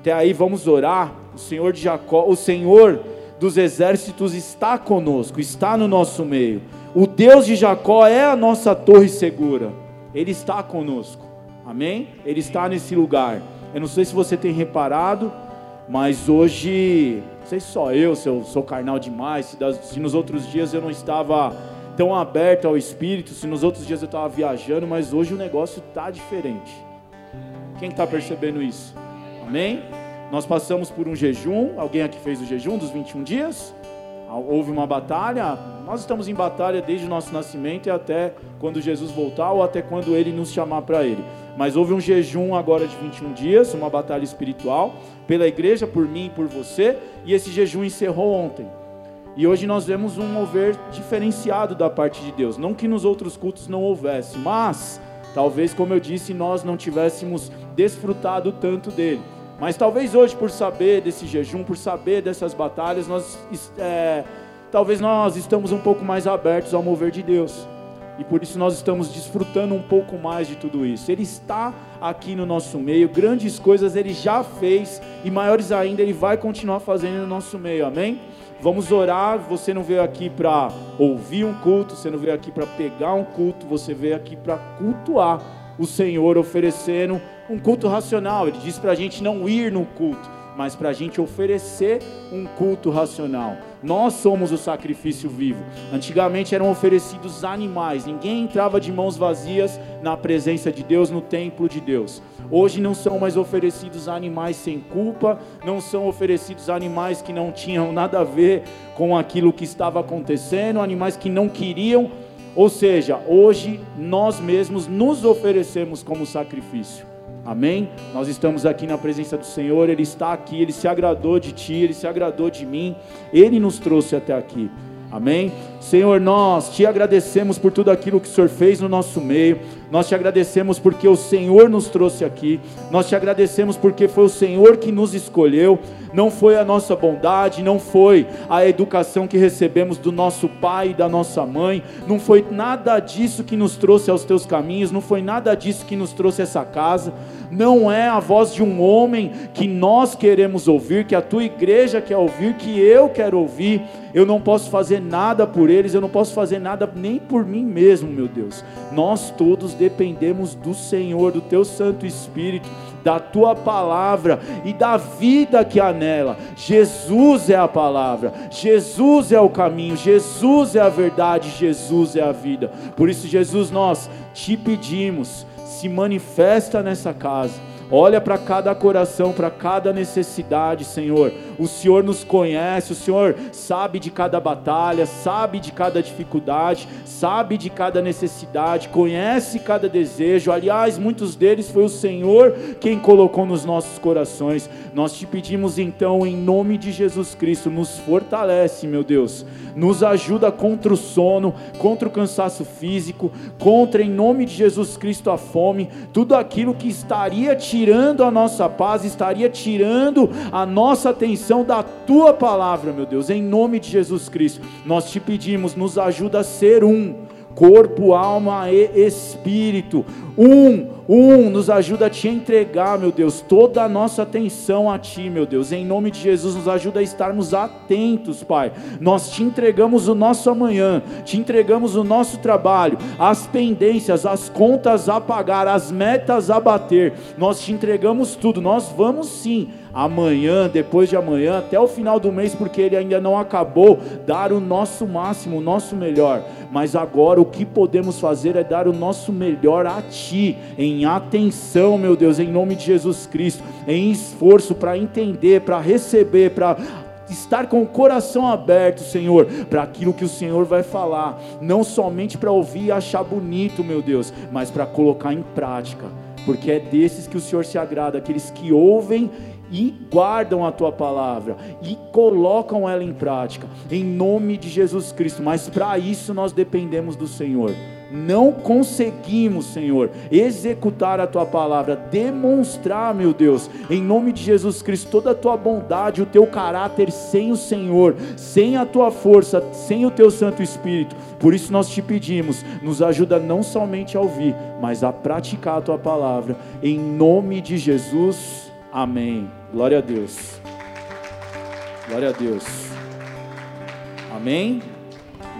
Até aí vamos orar. O Senhor de Jacó, o Senhor dos exércitos está conosco, está no nosso meio. O Deus de Jacó é a nossa torre segura. Ele está conosco. Amém? Ele está nesse lugar. Eu não sei se você tem reparado, mas hoje, não sei se só eu, se eu sou carnal demais, se, das, se nos outros dias eu não estava tão aberto ao Espírito, se nos outros dias eu estava viajando, mas hoje o negócio está diferente. Quem está percebendo isso? Amém? Nós passamos por um jejum. Alguém aqui fez o jejum dos 21 dias? Houve uma batalha. Nós estamos em batalha desde o nosso nascimento e até quando Jesus voltar ou até quando ele nos chamar para ele. Mas houve um jejum agora de 21 dias, uma batalha espiritual pela igreja, por mim e por você, e esse jejum encerrou ontem. E hoje nós vemos um mover diferenciado da parte de Deus. Não que nos outros cultos não houvesse, mas talvez, como eu disse, nós não tivéssemos desfrutado tanto dele. Mas talvez hoje, por saber desse jejum, por saber dessas batalhas, nós é, talvez nós estamos um pouco mais abertos ao mover de Deus. E por isso nós estamos desfrutando um pouco mais de tudo isso. Ele está aqui no nosso meio, grandes coisas ele já fez e maiores ainda ele vai continuar fazendo no nosso meio. Amém? Vamos orar. Você não veio aqui para ouvir um culto, você não veio aqui para pegar um culto, você veio aqui para cultuar o Senhor, oferecendo um culto racional. Ele diz para a gente não ir no culto, mas para a gente oferecer um culto racional. Nós somos o sacrifício vivo. Antigamente eram oferecidos animais, ninguém entrava de mãos vazias na presença de Deus, no templo de Deus. Hoje não são mais oferecidos animais sem culpa, não são oferecidos animais que não tinham nada a ver com aquilo que estava acontecendo, animais que não queriam. Ou seja, hoje nós mesmos nos oferecemos como sacrifício. Amém? Nós estamos aqui na presença do Senhor, Ele está aqui, Ele se agradou de ti, Ele se agradou de mim, Ele nos trouxe até aqui. Amém? Senhor, nós te agradecemos por tudo aquilo que o Senhor fez no nosso meio. Nós te agradecemos porque o Senhor nos trouxe aqui. Nós te agradecemos porque foi o Senhor que nos escolheu. Não foi a nossa bondade, não foi a educação que recebemos do nosso pai e da nossa mãe. Não foi nada disso que nos trouxe aos teus caminhos. Não foi nada disso que nos trouxe essa casa. Não é a voz de um homem que nós queremos ouvir, que a tua igreja quer ouvir, que eu quero ouvir. Eu não posso fazer nada por eles, eu não posso fazer nada nem por mim mesmo, meu Deus. Nós todos dependemos do Senhor, do teu Santo Espírito, da tua palavra e da vida que há nela. Jesus é a palavra, Jesus é o caminho, Jesus é a verdade, Jesus é a vida. Por isso, Jesus, nós te pedimos, se manifesta nessa casa Olha para cada coração, para cada necessidade, Senhor. O Senhor nos conhece, o Senhor sabe de cada batalha, sabe de cada dificuldade, sabe de cada necessidade, conhece cada desejo. Aliás, muitos deles foi o Senhor quem colocou nos nossos corações. Nós te pedimos então, em nome de Jesus Cristo, nos fortalece, meu Deus. Nos ajuda contra o sono, contra o cansaço físico, contra, em nome de Jesus Cristo, a fome, tudo aquilo que estaria te tirando a nossa paz, estaria tirando a nossa atenção da tua palavra, meu Deus, em nome de Jesus Cristo. Nós te pedimos, nos ajuda a ser um corpo, alma e espírito. Um, um, nos ajuda a te entregar, meu Deus, toda a nossa atenção a ti, meu Deus. Em nome de Jesus, nos ajuda a estarmos atentos, Pai. Nós te entregamos o nosso amanhã, te entregamos o nosso trabalho, as pendências, as contas a pagar, as metas a bater. Nós te entregamos tudo. Nós vamos sim amanhã, depois de amanhã, até o final do mês, porque ele ainda não acabou, dar o nosso máximo, o nosso melhor. Mas agora o que podemos fazer é dar o nosso melhor a Ti, em atenção, meu Deus, em nome de Jesus Cristo, em esforço para entender, para receber, para estar com o coração aberto, Senhor, para aquilo que o Senhor vai falar, não somente para ouvir e achar bonito, meu Deus, mas para colocar em prática, porque é desses que o Senhor se agrada, aqueles que ouvem e guardam a tua palavra e colocam ela em prática, em nome de Jesus Cristo. Mas para isso nós dependemos do Senhor. Não conseguimos, Senhor, executar a tua palavra, demonstrar, meu Deus, em nome de Jesus Cristo, toda a tua bondade, o teu caráter sem o Senhor, sem a tua força, sem o teu Santo Espírito. Por isso nós te pedimos, nos ajuda não somente a ouvir, mas a praticar a tua palavra, em nome de Jesus. Amém. Glória a Deus. Glória a Deus. Amém?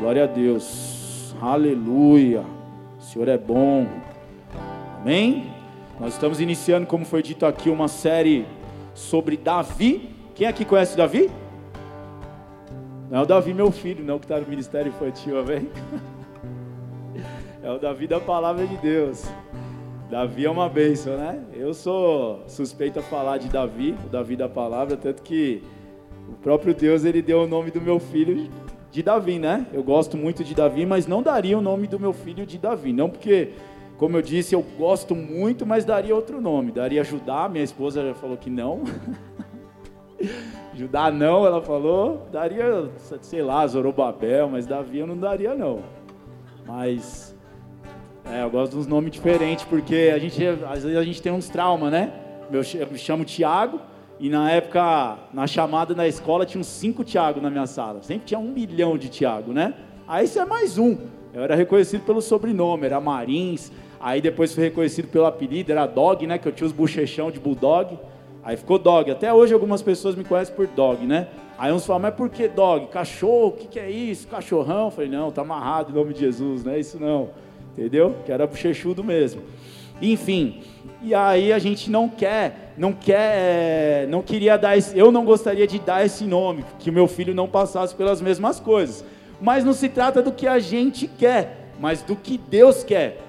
Glória a Deus. Aleluia. O Senhor é bom. Amém? Nós estamos iniciando, como foi dito aqui, uma série sobre Davi. Quem aqui conhece Davi? Não é o Davi, meu filho, não, que está no ministério infantil, amém? É o Davi da palavra de Deus. Davi é uma bênção, né? Eu sou suspeito a falar de Davi, o Davi da palavra, tanto que o próprio Deus ele deu o nome do meu filho de Davi, né? Eu gosto muito de Davi, mas não daria o nome do meu filho de Davi, não porque, como eu disse, eu gosto muito, mas daria outro nome, daria Judá. Minha esposa já falou que não. Judá não, ela falou, daria, sei lá, Zorobabel, mas Davi eu não daria não. Mas é, eu gosto uns nomes diferentes, porque a gente, às vezes a gente tem uns traumas, né? Eu me chamo Tiago, e na época, na chamada na escola, tinha uns cinco Tiago na minha sala. Sempre tinha um milhão de Tiago, né? Aí você é mais um. Eu era reconhecido pelo sobrenome, era Marins. Aí depois fui reconhecido pelo apelido, era Dog, né? Que eu tinha os bochechão de Bulldog. Aí ficou dog. Até hoje algumas pessoas me conhecem por dog, né? Aí uns falam, mas por que dog? Cachorro, o que, que é isso? Cachorrão? Eu falei, não, tá amarrado em nome de Jesus, não é isso não. Entendeu? Que era bochechudo mesmo. Enfim, e aí a gente não quer, não quer, não queria dar esse, eu não gostaria de dar esse nome, que o meu filho não passasse pelas mesmas coisas. Mas não se trata do que a gente quer, mas do que Deus quer.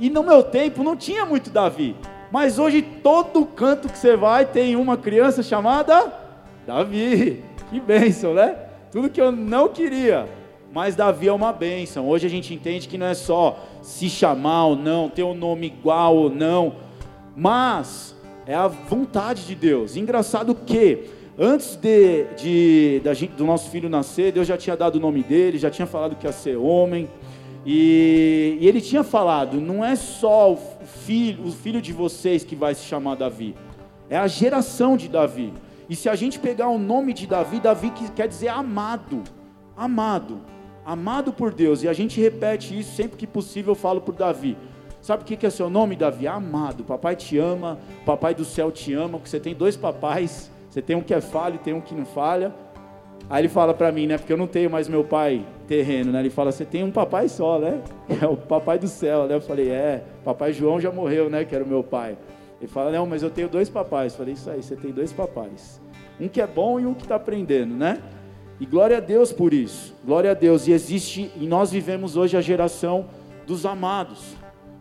E no meu tempo não tinha muito Davi. Mas hoje todo canto que você vai tem uma criança chamada Davi. Que bênção, né? Tudo que eu não queria. Mas Davi é uma bênção. Hoje a gente entende que não é só se chamar ou não, ter um nome igual ou não, mas é a vontade de Deus. Engraçado que antes de, de, gente, do nosso filho nascer, Deus já tinha dado o nome dele, já tinha falado que ia ser homem. E, e ele tinha falado: não é só o filho, o filho de vocês que vai se chamar Davi, é a geração de Davi. E se a gente pegar o nome de Davi, Davi quer dizer amado, amado, amado por Deus. E a gente repete isso sempre que possível, eu falo por Davi. Sabe o que é seu nome, Davi? Amado. Papai te ama, papai do céu te ama, porque você tem dois papais. Você tem um que é falha e tem um que não falha. Aí ele fala para mim, né? Porque eu não tenho mais meu pai terreno, né? Ele fala, você tem um papai só, né? É o papai do céu, né? Eu falei, é, papai João já morreu, né? Que era o meu pai. Ele fala, não, mas eu tenho dois papais. Eu falei, isso aí, você tem dois papais. Um que é bom e um que está aprendendo, né? E glória a Deus por isso. Glória a Deus. E existe, e nós vivemos hoje a geração dos amados.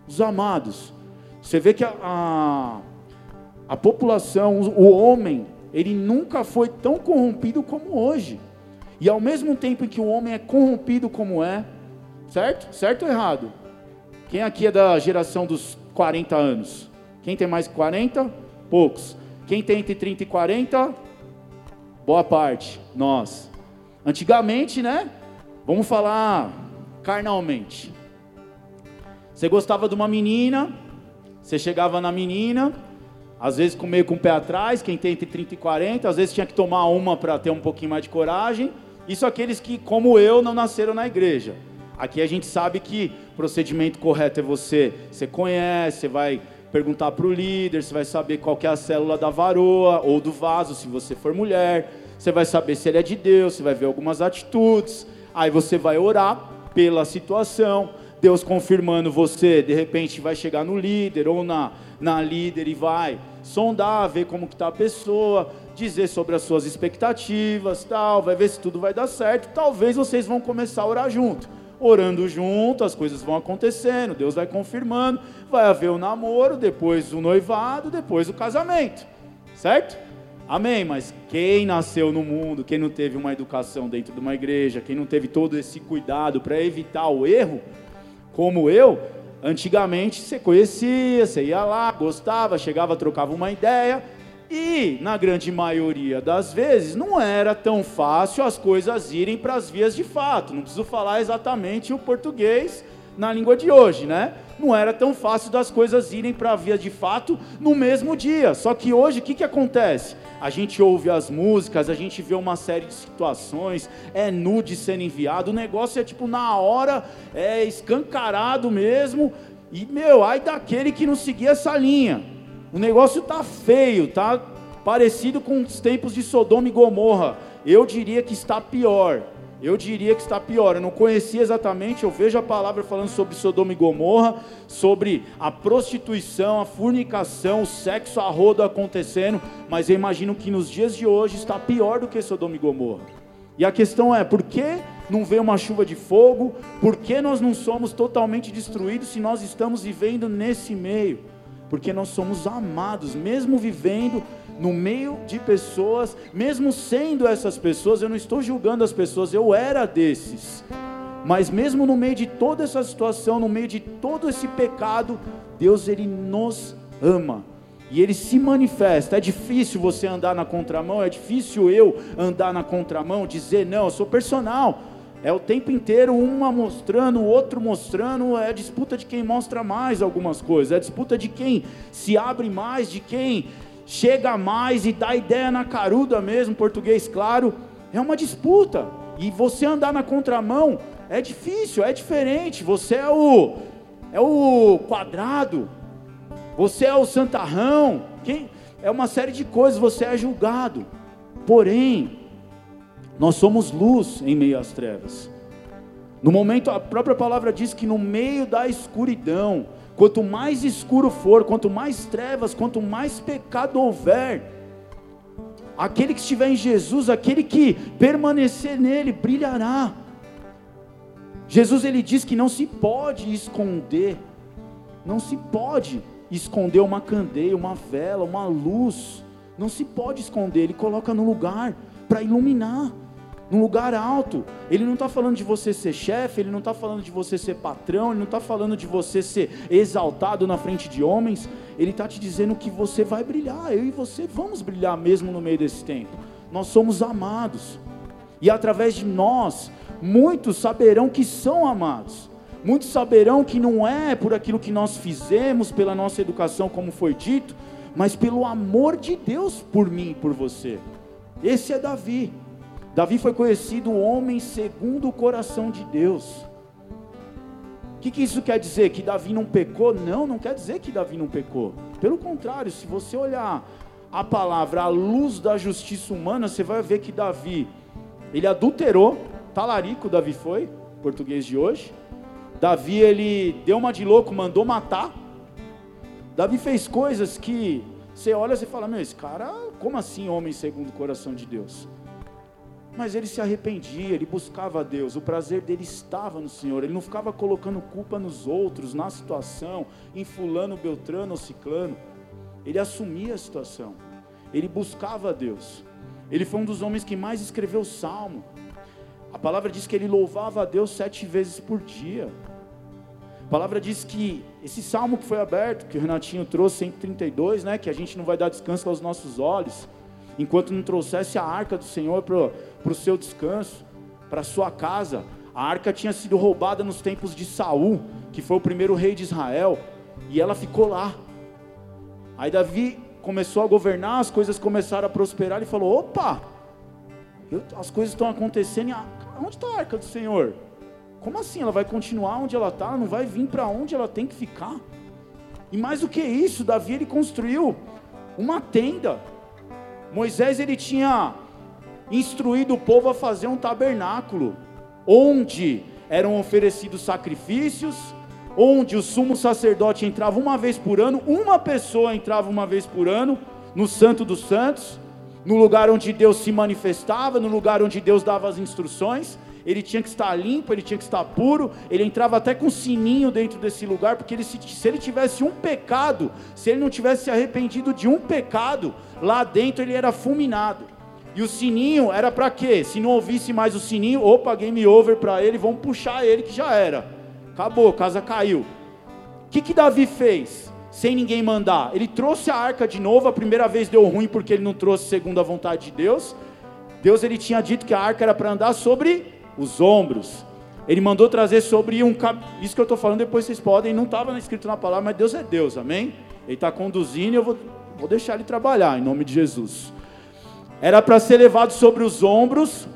Os amados. Você vê que a, a, a população, o homem, ele nunca foi tão corrompido como hoje. E ao mesmo tempo em que o homem é corrompido como é, certo? Certo ou errado? Quem aqui é da geração dos 40 anos? Quem tem mais que 40? Poucos. Quem tem entre 30 e 40? Boa parte, nós. Antigamente, né? Vamos falar carnalmente. Você gostava de uma menina, você chegava na menina, às vezes meio com o pé atrás, quem tem entre 30 e 40, às vezes tinha que tomar uma para ter um pouquinho mais de coragem. Isso aqueles que, como eu, não nasceram na igreja. Aqui a gente sabe que o procedimento correto é você, você conhece, você vai perguntar para o líder, você vai saber qual é a célula da varoa ou do vaso, se você for mulher. Você vai saber se ele é de Deus, você vai ver algumas atitudes. Aí você vai orar pela situação. Deus confirmando você, de repente vai chegar no líder ou na, na líder e vai sondar, ver como que está a pessoa, dizer sobre as suas expectativas, tal, vai ver se tudo vai dar certo. Talvez vocês vão começar a orar junto. Orando junto, as coisas vão acontecendo, Deus vai confirmando, vai haver o namoro, depois o noivado, depois o casamento. Certo? Amém, mas quem nasceu no mundo, quem não teve uma educação dentro de uma igreja, quem não teve todo esse cuidado para evitar o erro, como eu, antigamente você conhecia, você ia lá, gostava, chegava, trocava uma ideia, e na grande maioria das vezes não era tão fácil as coisas irem para as vias de fato. Não preciso falar exatamente o português na língua de hoje, né? Não era tão fácil das coisas irem para a via de fato no mesmo dia. Só que hoje o que, que acontece? a gente ouve as músicas, a gente vê uma série de situações, é nude sendo enviado, o negócio é tipo na hora, é escancarado mesmo, e meu, ai daquele que não seguir essa linha, o negócio tá feio, tá, parecido com os tempos de Sodoma e Gomorra. Eu diria que está pior. Eu diria que está pior. Eu não conhecia exatamente, eu vejo a palavra falando sobre Sodoma e Gomorra, sobre a prostituição, a fornicação, o sexo a rodo acontecendo, mas eu imagino que nos dias de hoje está pior do que Sodoma e Gomorra. E a questão é, por que não vê uma chuva de fogo? Por que nós não somos totalmente destruídos se nós estamos vivendo nesse meio? Porque nós somos amados, mesmo vivendo no meio de pessoas, mesmo sendo essas pessoas, eu não estou julgando as pessoas, eu era desses. Mas mesmo no meio de toda essa situação, no meio de todo esse pecado, Deus ele nos ama. E ele se manifesta. É difícil você andar na contramão, é difícil eu andar na contramão, dizer não, eu sou personal. É o tempo inteiro uma mostrando, o outro mostrando, é disputa de quem mostra mais algumas coisas, é disputa de quem se abre mais, de quem chega mais e dá ideia na caruda mesmo, português claro, é uma disputa. E você andar na contramão é difícil, é diferente. Você é o é o quadrado. Você é o santarrão. Quem é uma série de coisas, você é julgado. Porém, nós somos luz em meio às trevas. No momento, a própria palavra diz que no meio da escuridão, Quanto mais escuro for, quanto mais trevas, quanto mais pecado houver, aquele que estiver em Jesus, aquele que permanecer nele, brilhará. Jesus ele diz que não se pode esconder, não se pode esconder uma candeia, uma vela, uma luz, não se pode esconder, ele coloca no lugar para iluminar num lugar alto. Ele não está falando de você ser chefe, ele não está falando de você ser patrão, ele não está falando de você ser exaltado na frente de homens. Ele está te dizendo que você vai brilhar. Eu e você vamos brilhar mesmo no meio desse tempo. Nós somos amados. E através de nós, muitos saberão que são amados. Muitos saberão que não é por aquilo que nós fizemos, pela nossa educação, como foi dito, mas pelo amor de Deus por mim e por você. Esse é Davi. Davi foi conhecido homem segundo o coração de Deus. O que, que, isso quer dizer? Que Davi não pecou? Não, não quer dizer que Davi não pecou. Pelo contrário, se você olhar a palavra à luz da justiça humana, você vai ver que Davi, ele adulterou, talarico Davi foi, português de hoje. Davi, ele deu uma de louco, mandou matar. Davi fez coisas que você olha e fala, meu, esse cara, como assim homem segundo o coração de Deus? Mas ele se arrependia, ele buscava a Deus, o prazer dele estava no Senhor, ele não ficava colocando culpa nos outros, na situação, em fulano, beltrano ou ciclano. Ele assumia a situação, ele buscava a Deus. Ele foi um dos homens que mais escreveu salmo. A palavra diz que ele louvava a Deus sete vezes por dia. A palavra diz que esse salmo que foi aberto, que o Renatinho trouxe, 132, né, que a gente não vai dar descanso aos nossos olhos, enquanto não trouxesse a arca do Senhor para o seu descanso, para sua casa. A arca tinha sido roubada nos tempos de Saul, que foi o primeiro rei de Israel, e ela ficou lá. Aí Davi começou a governar, as coisas começaram a prosperar, ele falou: opa, eu, as coisas estão acontecendo, onde está a arca do Senhor? Como assim? Ela vai continuar onde ela está? Não vai vir para onde ela tem que ficar? E mais do que isso, Davi ele construiu uma tenda Moisés ele tinha instruído o povo a fazer um tabernáculo, onde eram oferecidos sacrifícios, onde o sumo sacerdote entrava uma vez por ano, uma pessoa entrava uma vez por ano no Santo dos Santos, no lugar onde Deus se manifestava, no lugar onde Deus dava as instruções, ele tinha que estar limpo, ele tinha que estar puro, ele entrava até com sininho dentro desse lugar, porque ele, se, se ele tivesse um pecado, se ele não tivesse se arrependido de um pecado, lá dentro ele era fulminado. E o sininho era para quê? Se não ouvisse mais o sininho, opa, game over para ele, vamos puxar ele que já era. Acabou, casa caiu. O que, que Davi fez? Sem ninguém mandar. Ele trouxe a arca de novo, a primeira vez deu ruim porque ele não trouxe segundo a vontade de Deus. Deus ele tinha dito que a arca era para andar sobre os ombros. Ele mandou trazer sobre um. Isso que eu estou falando, depois vocês podem. Não estava escrito na palavra, mas Deus é Deus, amém? Ele está conduzindo e eu vou, vou deixar ele trabalhar, em nome de Jesus. Era para ser levado sobre os ombros.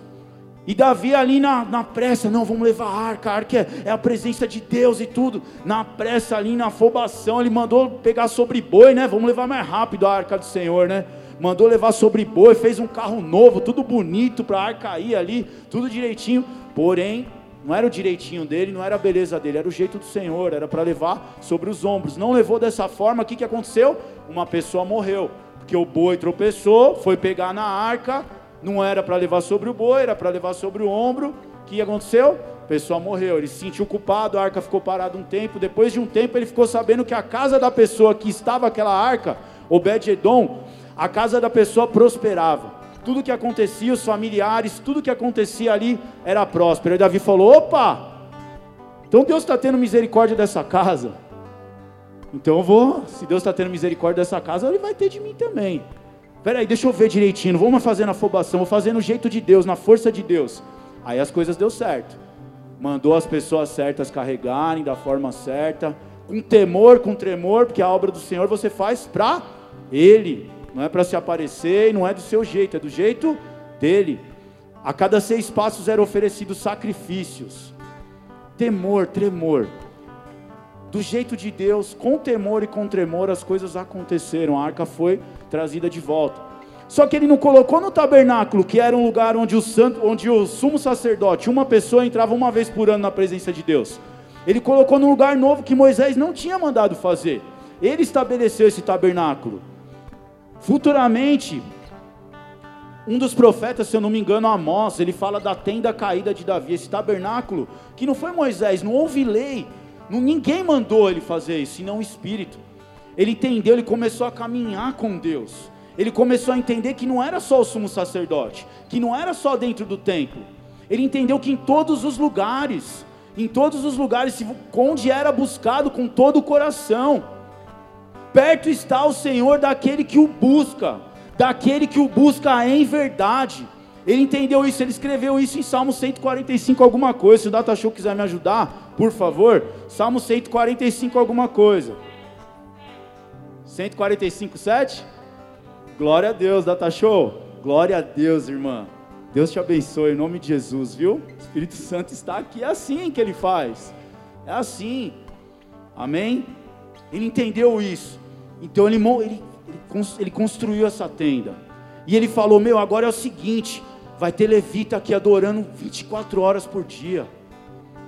E Davi ali na, na pressa, não, vamos levar a arca, a arca é, é, a presença de Deus e tudo. Na pressa ali, na afobação, ele mandou pegar sobre boi, né? Vamos levar mais rápido a arca do Senhor, né? mandou levar sobre boi, fez um carro novo, tudo bonito para a arca ir ali, tudo direitinho. Porém, não era o direitinho dele, não era a beleza dele, era o jeito do Senhor, era para levar sobre os ombros. Não levou dessa forma, o que, que aconteceu? Uma pessoa morreu, porque o boi tropeçou, foi pegar na arca, não era para levar sobre o boi, era para levar sobre o ombro. O que aconteceu? A pessoa morreu, ele se sentiu culpado, a arca ficou parada um tempo. Depois de um tempo, ele ficou sabendo que a casa da pessoa que estava aquela arca, Obed-Edom, a casa da pessoa prosperava tudo que acontecia, os familiares, tudo que acontecia ali era próspero. E Davi falou: opa, então Deus está tendo misericórdia dessa casa. Então eu vou, se Deus está tendo misericórdia dessa casa, Ele vai ter de mim também. Peraí, deixa eu ver direitinho, não vou mais fazer na afobação, vou fazer no jeito de Deus, na força de Deus. Aí as coisas deu certo. Mandou as pessoas certas carregarem da forma certa, com temor, com tremor, porque a obra do Senhor você faz para Ele não é para se aparecer e não é do seu jeito, é do jeito dele. A cada seis passos eram oferecidos sacrifícios, temor, tremor. Do jeito de Deus, com temor e com tremor, as coisas aconteceram. A arca foi trazida de volta. Só que ele não colocou no tabernáculo, que era um lugar onde o, santo, onde o sumo sacerdote, uma pessoa entrava uma vez por ano na presença de Deus. Ele colocou num lugar novo que Moisés não tinha mandado fazer. Ele estabeleceu esse tabernáculo. Futuramente, um dos profetas, se eu não me engano, Amós, ele fala da tenda caída de Davi, esse tabernáculo, que não foi Moisés, não houve lei, ninguém mandou ele fazer isso, senão o Espírito. Ele entendeu, ele começou a caminhar com Deus. Ele começou a entender que não era só o sumo sacerdote, que não era só dentro do templo. Ele entendeu que em todos os lugares, em todos os lugares, onde era buscado com todo o coração, Perto está o Senhor daquele que o busca, daquele que o busca em verdade. Ele entendeu isso, ele escreveu isso em Salmo 145 alguma coisa. Se o Data Show quiser me ajudar, por favor, Salmo 145 alguma coisa. 145, 7? Glória a Deus, Data Show. Glória a Deus, irmã. Deus te abençoe em nome de Jesus, viu? O Espírito Santo está aqui, é assim que ele faz. É assim. Amém? Ele entendeu isso. Então ele, ele, ele construiu essa tenda. E ele falou: Meu, agora é o seguinte: vai ter levita aqui adorando 24 horas por dia.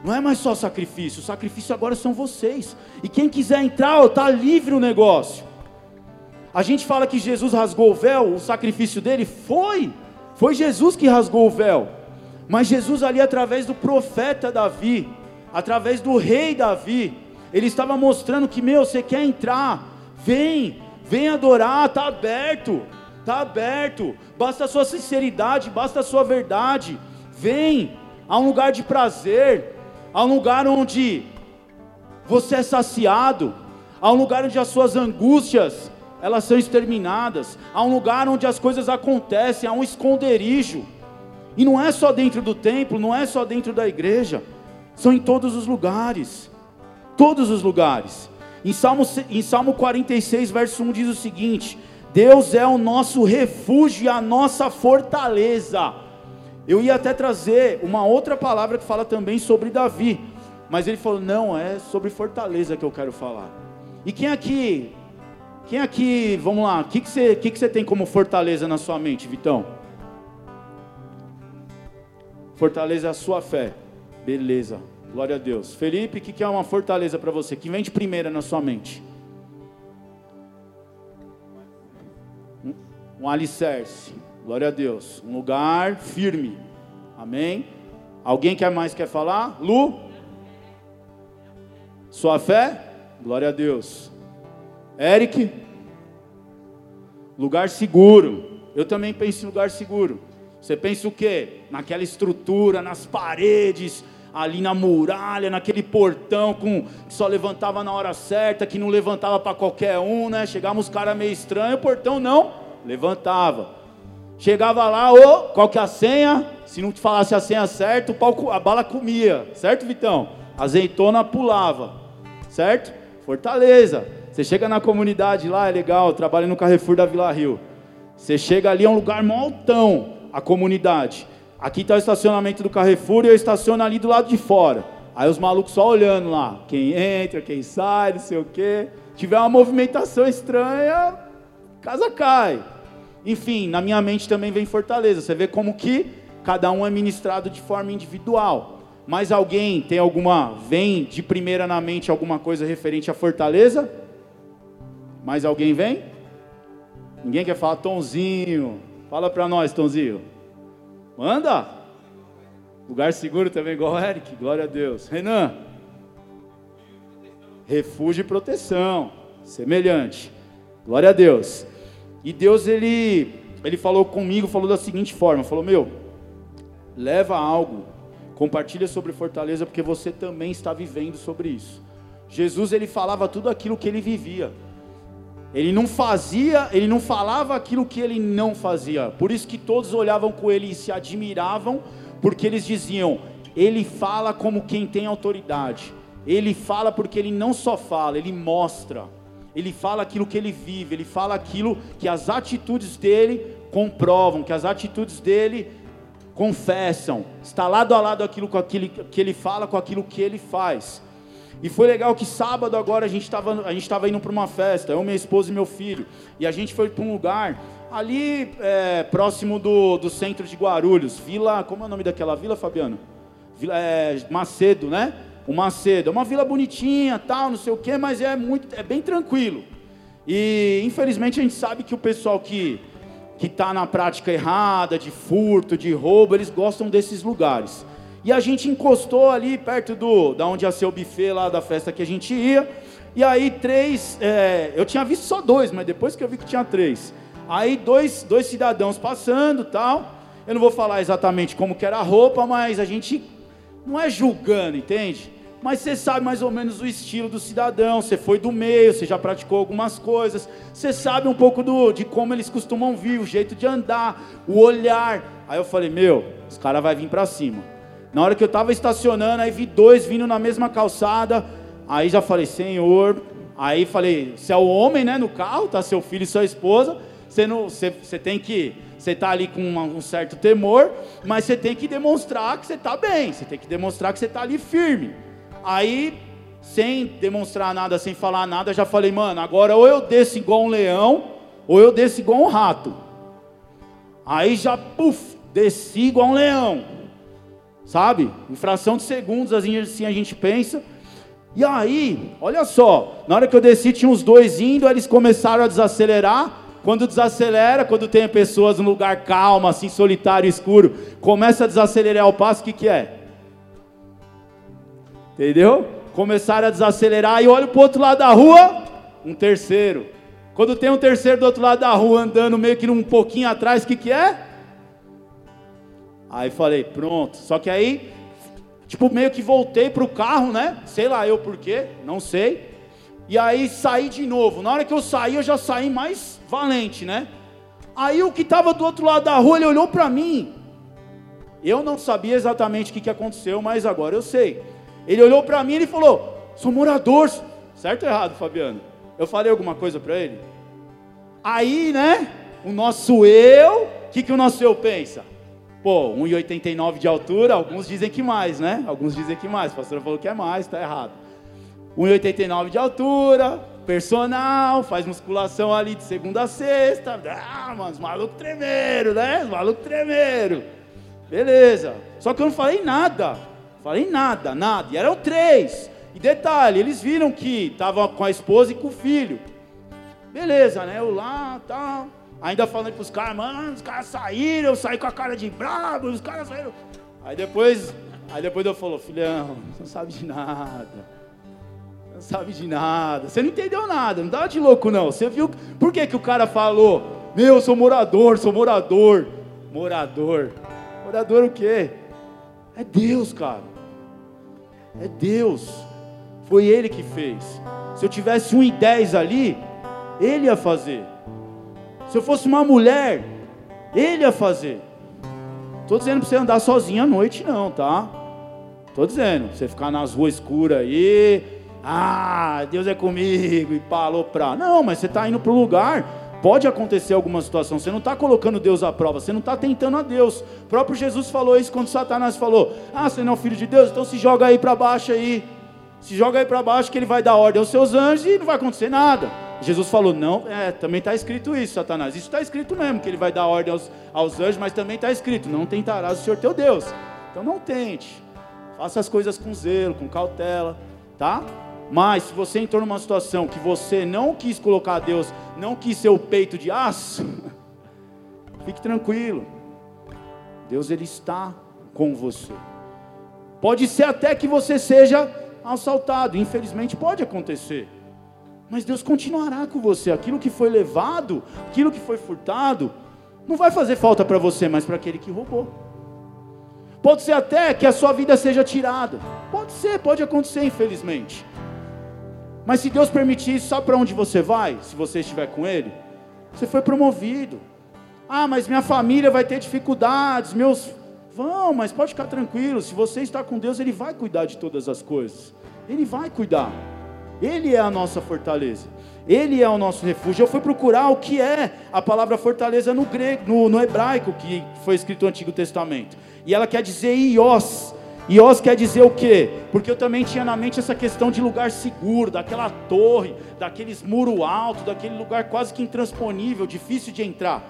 Não é mais só sacrifício, o sacrifício agora são vocês. E quem quiser entrar, está livre o negócio. A gente fala que Jesus rasgou o véu, o sacrifício dele foi, foi Jesus que rasgou o véu. Mas Jesus ali através do profeta Davi, através do rei Davi, ele estava mostrando que, meu, você quer entrar, Vem, vem adorar, está aberto, está aberto. Basta a sua sinceridade, basta a sua verdade. Vem a um lugar de prazer, a um lugar onde você é saciado, a um lugar onde as suas angústias elas são exterminadas, a um lugar onde as coisas acontecem, a um esconderijo. E não é só dentro do templo, não é só dentro da igreja, são em todos os lugares. Todos os lugares. Em Salmo, em Salmo 46, verso 1 diz o seguinte: Deus é o nosso refúgio a nossa fortaleza. Eu ia até trazer uma outra palavra que fala também sobre Davi, mas ele falou: não, é sobre fortaleza que eu quero falar. E quem aqui, quem aqui, vamos lá, o que, que, você, que, que você tem como fortaleza na sua mente, Vitão? Fortaleza é a sua fé, beleza. Glória a Deus. Felipe, o que, que é uma fortaleza para você? Que vem de primeira na sua mente? Um, alicerce. Glória a Deus. Um lugar firme. Amém? Alguém quer mais quer falar? Lu? Sua fé? Glória a Deus. Eric? Lugar seguro. Eu também penso em lugar seguro. Você pensa o quê? Naquela estrutura, nas paredes, ali na muralha, naquele portão com que só levantava na hora certa, que não levantava para qualquer um, né? Chegava uns caras meio estranhos, o portão não levantava. Chegava lá, ô, qual que é a senha? Se não te falasse a senha certa, o a bala comia, certo, Vitão? Azeitona pulava, certo? Fortaleza. Você chega na comunidade lá, é legal, trabalha no Carrefour da Vila Rio. Você chega ali, é um lugar mó altão, a comunidade. Aqui está o estacionamento do Carrefour e eu estaciono ali do lado de fora. Aí os malucos só olhando lá, quem entra, quem sai, não sei o quê. Tiver uma movimentação estranha, casa cai. Enfim, na minha mente também vem Fortaleza. Você vê como que cada um é ministrado de forma individual. Mas alguém tem alguma, vem de primeira na mente alguma coisa referente a Fortaleza? Mais alguém vem? Ninguém quer falar, Tonzinho? Fala para nós, Tonzinho. Manda! Lugar seguro também, igual Eric, glória a Deus. Renan. Refúgio e proteção, semelhante. Glória a Deus. E Deus, ele, ele falou comigo, falou da seguinte forma: falou, meu, leva algo, compartilha sobre fortaleza, porque você também está vivendo sobre isso. Jesus, ele falava tudo aquilo que ele vivia. Ele não fazia, ele não falava aquilo que ele não fazia. Por isso que todos olhavam com ele e se admiravam, porque eles diziam: ele fala como quem tem autoridade. Ele fala porque ele não só fala, ele mostra. Ele fala aquilo que ele vive, ele fala aquilo que as atitudes dele comprovam, que as atitudes dele confessam. Está lado a lado aquilo com aquilo que ele fala com aquilo que ele faz. E foi legal que sábado agora a gente estava a gente indo para uma festa, eu, minha esposa e meu filho, e a gente foi para um lugar ali é, próximo do, do centro de Guarulhos, Vila, como é o nome daquela vila, Fabiano? Vila, é, Macedo, né? O Macedo, é uma vila bonitinha, tal, não sei o quê, mas é muito, é bem tranquilo. E infelizmente a gente sabe que o pessoal que que está na prática errada, de furto, de roubo, eles gostam desses lugares. E a gente encostou ali perto do, da onde ia ser o buffet lá da festa que a gente ia. E aí três, é, eu tinha visto só dois, mas depois que eu vi que tinha três. Aí dois, dois cidadãos passando tal. Eu não vou falar exatamente como que era a roupa, mas a gente não é julgando, entende? Mas você sabe mais ou menos o estilo do cidadão, você foi do meio, você já praticou algumas coisas, você sabe um pouco do, de como eles costumam vir, o jeito de andar, o olhar. Aí eu falei, meu, os caras vão vir para cima. Na hora que eu estava estacionando, aí vi dois vindo na mesma calçada. Aí já falei, Senhor. Aí falei, você é o homem, né, no carro, tá seu filho e sua esposa. Você não, você, você tem que, você está ali com um certo temor, mas você tem que demonstrar que você está bem. Você tem que demonstrar que você está ali firme. Aí, sem demonstrar nada, sem falar nada, já falei, mano, agora ou eu desço igual um leão, ou eu desço igual um rato. Aí já, puf, desci igual um leão sabe? Em fração de segundos, assim a gente pensa. E aí, olha só, na hora que eu desci, tinha os dois indo, eles começaram a desacelerar. Quando desacelera, quando tem pessoas num lugar calmo, assim, solitário, escuro, começa a desacelerar o passo, o que, que é? Entendeu? Começaram a desacelerar e olho para o outro lado da rua, um terceiro. Quando tem um terceiro do outro lado da rua andando meio que um pouquinho atrás, o que, que é? Aí falei, pronto. Só que aí, tipo, meio que voltei pro carro, né? Sei lá eu por quê, não sei. E aí saí de novo. Na hora que eu saí, eu já saí mais valente, né? Aí o que estava do outro lado da rua, ele olhou para mim. Eu não sabia exatamente o que, que aconteceu, mas agora eu sei. Ele olhou para mim e falou: Sou morador. Certo ou errado, Fabiano? Eu falei alguma coisa para ele? Aí, né? O nosso eu, o que, que o nosso eu pensa? Pô, 1,89 de altura, alguns dizem que mais, né? Alguns dizem que mais. A pastora falou que é mais, tá errado. 1,89 de altura, personal, faz musculação ali de segunda a sexta. Ah, mano, os malucos tremeram, né? Os malucos tremeram. Beleza. Só que eu não falei nada. Falei nada, nada. E eram três. E detalhe, eles viram que estava com a esposa e com o filho. Beleza, né? Eu lá, tal. Tá. Ainda falando para os caras, mano, os caras saíram, eu saí com a cara de brabo, os caras saíram. Aí depois, aí depois eu falou, filhão, você não sabe de nada. Sabe de nada. Você não entendeu nada, não dá de louco não. Você viu por que, que o cara falou? Meu, eu sou morador, sou morador. Morador. Morador o quê? É Deus, cara. É Deus. Foi Ele que fez. Se eu tivesse um e dez ali, Ele ia fazer. Se eu fosse uma mulher, ele ia fazer. Estou dizendo para você andar sozinho à noite, não, tá? Estou dizendo, você ficar nas ruas escuras aí, ah, Deus é comigo, e falou pra. Não, mas você está indo para o lugar, pode acontecer alguma situação, você não está colocando Deus à prova, você não está tentando a Deus. O próprio Jesus falou isso quando Satanás falou: Ah, você não é o filho de Deus, então se joga aí para baixo aí. Se joga aí para baixo que ele vai dar ordem aos seus anjos e não vai acontecer nada. Jesus falou: Não, é, também está escrito isso, Satanás. Isso está escrito mesmo, que ele vai dar ordem aos, aos anjos, mas também está escrito: Não tentarás o Senhor teu Deus. Então não tente. Faça as coisas com zelo, com cautela, tá? Mas se você entrou numa situação que você não quis colocar Deus, não quis ser o peito de aço, fique tranquilo. Deus ele está com você. Pode ser até que você seja assaltado, infelizmente pode acontecer. Mas Deus continuará com você. Aquilo que foi levado, aquilo que foi furtado, não vai fazer falta para você, mas para aquele que roubou. Pode ser até que a sua vida seja tirada. Pode ser, pode acontecer, infelizmente. Mas se Deus permitir isso, sabe para onde você vai? Se você estiver com Ele? Você foi promovido. Ah, mas minha família vai ter dificuldades, meus. Vão, mas pode ficar tranquilo. Se você está com Deus, Ele vai cuidar de todas as coisas. Ele vai cuidar. Ele é a nossa fortaleza. Ele é o nosso refúgio. Eu fui procurar o que é a palavra fortaleza no grego, no, no hebraico que foi escrito no Antigo Testamento. E ela quer dizer ios, e Oz quer dizer o quê? Porque eu também tinha na mente essa questão de lugar seguro, daquela torre, daqueles muro alto, daquele lugar quase que intransponível, difícil de entrar.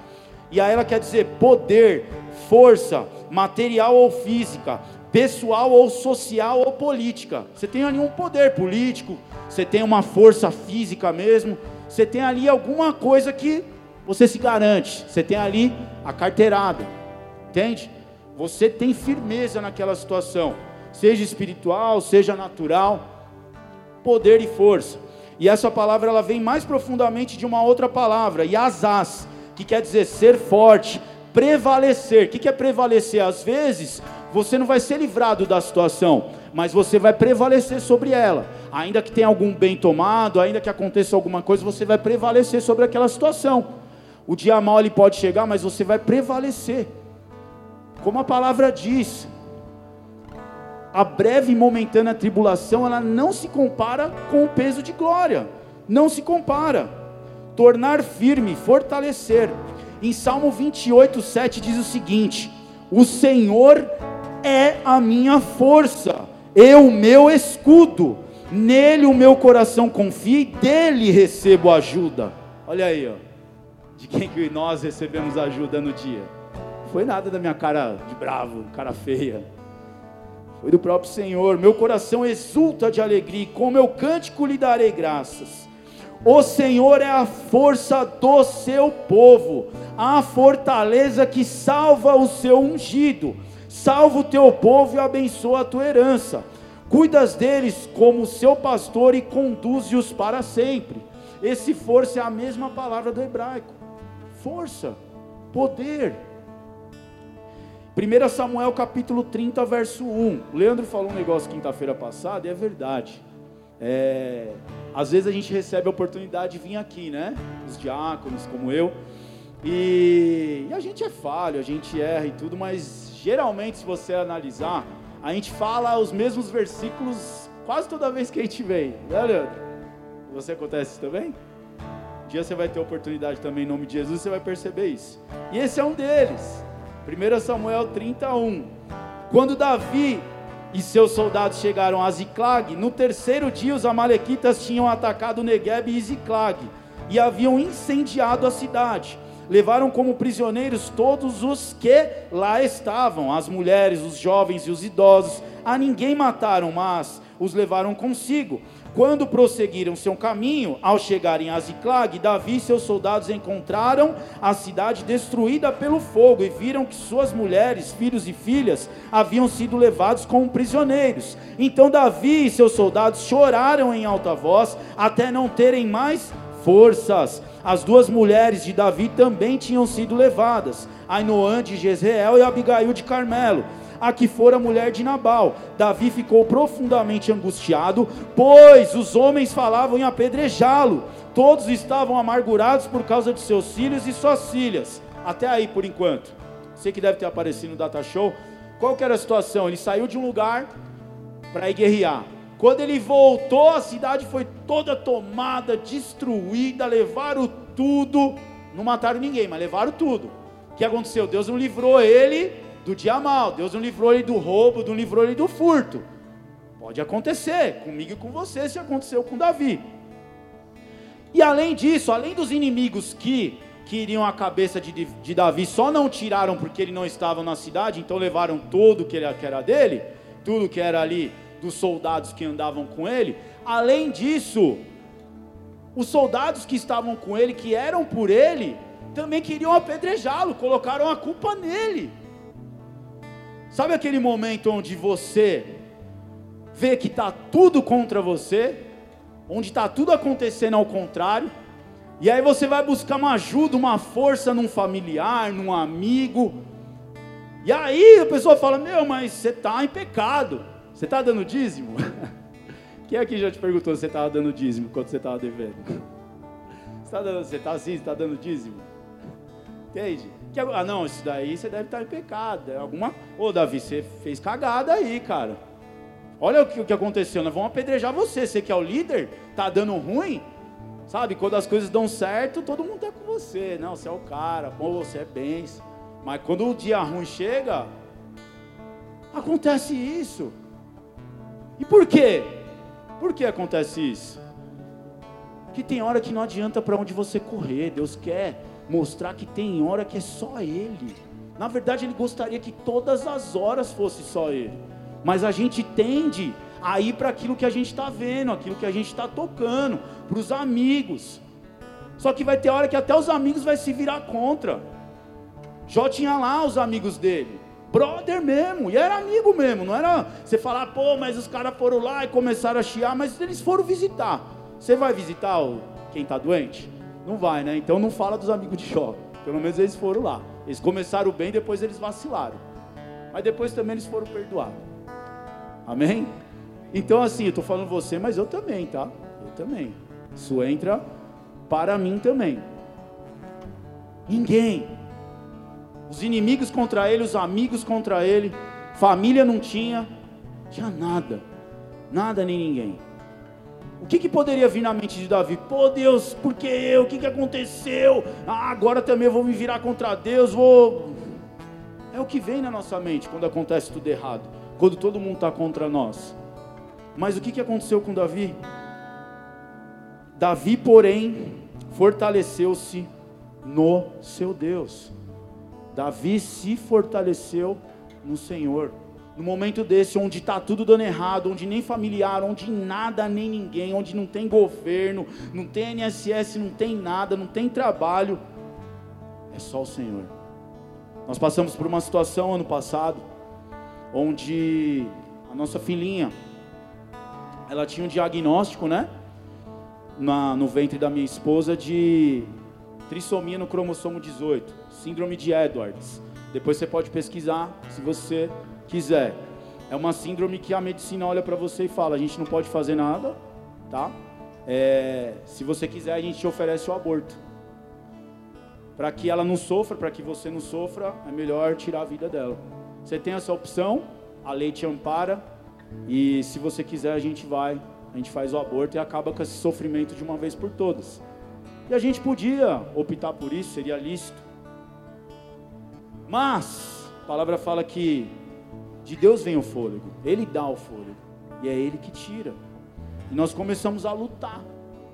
E aí ela quer dizer poder, força, material ou física, pessoal ou social ou política. Você tem ali um poder político, você tem uma força física mesmo, você tem ali alguma coisa que você se garante. Você tem ali a carteirada. Entende? Você tem firmeza naquela situação, seja espiritual, seja natural, poder e força. E essa palavra ela vem mais profundamente de uma outra palavra, Yazás, que quer dizer ser forte, prevalecer. O que é prevalecer? Às vezes você não vai ser livrado da situação, mas você vai prevalecer sobre ela. Ainda que tenha algum bem tomado, ainda que aconteça alguma coisa, você vai prevalecer sobre aquela situação. O dia mal ele pode chegar, mas você vai prevalecer. Como a palavra diz, a breve e momentânea tribulação, ela não se compara com o peso de glória. Não se compara. Tornar firme, fortalecer. Em Salmo 28, 7 diz o seguinte: O Senhor é a minha força, e o meu escudo. Nele o meu coração confia e dele recebo ajuda. Olha aí, ó. De quem que nós recebemos ajuda no dia? Foi nada da minha cara de bravo, cara feia. Foi do próprio Senhor. Meu coração exulta de alegria, e com meu cântico lhe darei graças. O Senhor é a força do seu povo, a fortaleza que salva o seu ungido. Salva o teu povo e abençoa a tua herança. Cuidas deles como seu pastor e conduze-os para sempre. Esse força é a mesma palavra do hebraico. Força, poder, 1 Samuel capítulo 30, verso 1. O Leandro falou um negócio quinta-feira passada e é verdade. É, às vezes a gente recebe a oportunidade de vir aqui, né? Os diáconos, como eu. E, e a gente é falho, a gente erra e tudo, mas geralmente, se você analisar, a gente fala os mesmos versículos quase toda vez que a gente vem, né, Leandro? Você acontece isso também? Um dia você vai ter oportunidade também em nome de Jesus, você vai perceber isso. E esse é um deles. 1 Samuel 31. Quando Davi e seus soldados chegaram a Ziclag, no terceiro dia os amalequitas tinham atacado Negueb e Ziclag e haviam incendiado a cidade. Levaram como prisioneiros todos os que lá estavam, as mulheres, os jovens e os idosos. A ninguém mataram, mas os levaram consigo. Quando prosseguiram seu caminho, ao chegarem a Ziclag, Davi e seus soldados encontraram a cidade destruída pelo fogo e viram que suas mulheres, filhos e filhas haviam sido levados como prisioneiros. Então Davi e seus soldados choraram em alta voz até não terem mais forças. As duas mulheres de Davi também tinham sido levadas, Ainoã de Jezreel e Abigail de Carmelo a que fora mulher de Nabal. Davi ficou profundamente angustiado, pois os homens falavam em apedrejá-lo. Todos estavam amargurados por causa de seus filhos e suas filhas. Até aí por enquanto. Sei que deve ter aparecido no Data Show. Qual que era a situação? Ele saiu de um lugar para ir guerrear. Quando ele voltou, a cidade foi toda tomada, destruída, levaram tudo. Não mataram ninguém, mas levaram tudo. O que aconteceu? Deus não livrou ele do dia mal. Deus não livrou ele do roubo, não livrou ele do furto. Pode acontecer comigo e com você, se aconteceu com Davi. E além disso, além dos inimigos que queriam a cabeça de, de Davi, só não tiraram porque ele não estava na cidade, então levaram tudo que era dele, tudo que era ali dos soldados que andavam com ele. Além disso, os soldados que estavam com ele, que eram por ele, também queriam apedrejá-lo, colocaram a culpa nele. Sabe aquele momento onde você vê que está tudo contra você, onde está tudo acontecendo ao contrário, e aí você vai buscar uma ajuda, uma força num familiar, num amigo, e aí a pessoa fala: Meu, mas você está em pecado, você está dando dízimo? Quem aqui já te perguntou se você estava dando dízimo quando você estava devendo? Você está tá assim, você está dando dízimo? Entende? Que, ah, não, isso daí você deve estar em pecado. É alguma. Ô, Davi, você fez cagada aí, cara. Olha o que, o que aconteceu. Nós vamos apedrejar você. Você que é o líder, tá dando ruim. Sabe, quando as coisas dão certo, todo mundo tá com você. Não, você é o cara, pô, você é bênção. Mas quando o dia ruim chega, acontece isso. E por quê? Por que acontece isso? Que tem hora que não adianta para onde você correr. Deus quer mostrar que tem hora que é só Ele. Na verdade, Ele gostaria que todas as horas fosse só Ele. Mas a gente tende a ir para aquilo que a gente está vendo, aquilo que a gente está tocando, para os amigos. Só que vai ter hora que até os amigos vai se virar contra. Jó tinha lá os amigos dele, brother mesmo, e era amigo mesmo, não era você falar, pô, mas os caras foram lá e começaram a chiar, mas eles foram visitar. Você vai visitar o, quem está doente? Não vai, né? Então não fala dos amigos de Jó. Pelo menos eles foram lá. Eles começaram bem, depois eles vacilaram. Mas depois também eles foram perdoados. Amém? Então assim, eu estou falando você, mas eu também, tá? Eu também. Isso entra para mim também. Ninguém. Os inimigos contra ele, os amigos contra ele, família não tinha, tinha nada. Nada nem ninguém. O que, que, poderia vir na mente de Davi? Pô, Deus, por que eu? O que, que aconteceu? Ah, agora também eu vou me virar contra Deus, vou. É o que vem na nossa mente quando acontece tudo errado, quando todo mundo está contra nós. Mas o que, que aconteceu com Davi? Davi, porém, fortaleceu-se no seu Deus. Davi se fortaleceu no Senhor no momento desse, onde está tudo dando errado, onde nem familiar, onde nada nem ninguém, onde não tem governo, não tem NSS, não tem nada, não tem trabalho, é só o Senhor. Nós passamos por uma situação ano passado, onde a nossa filhinha, ela tinha um diagnóstico, né? Na, no ventre da minha esposa de trissomia no cromossomo 18, síndrome de Edwards. Depois você pode pesquisar se você quiser. É uma síndrome que a medicina olha para você e fala: a gente não pode fazer nada, tá? É, se você quiser, a gente te oferece o aborto. Para que ela não sofra, para que você não sofra, é melhor tirar a vida dela. Você tem essa opção, a lei te ampara, e se você quiser, a gente vai, a gente faz o aborto e acaba com esse sofrimento de uma vez por todas. E a gente podia optar por isso, seria lícito. Mas, a palavra fala que de Deus vem o fôlego, Ele dá o fôlego, e é Ele que tira. E nós começamos a lutar,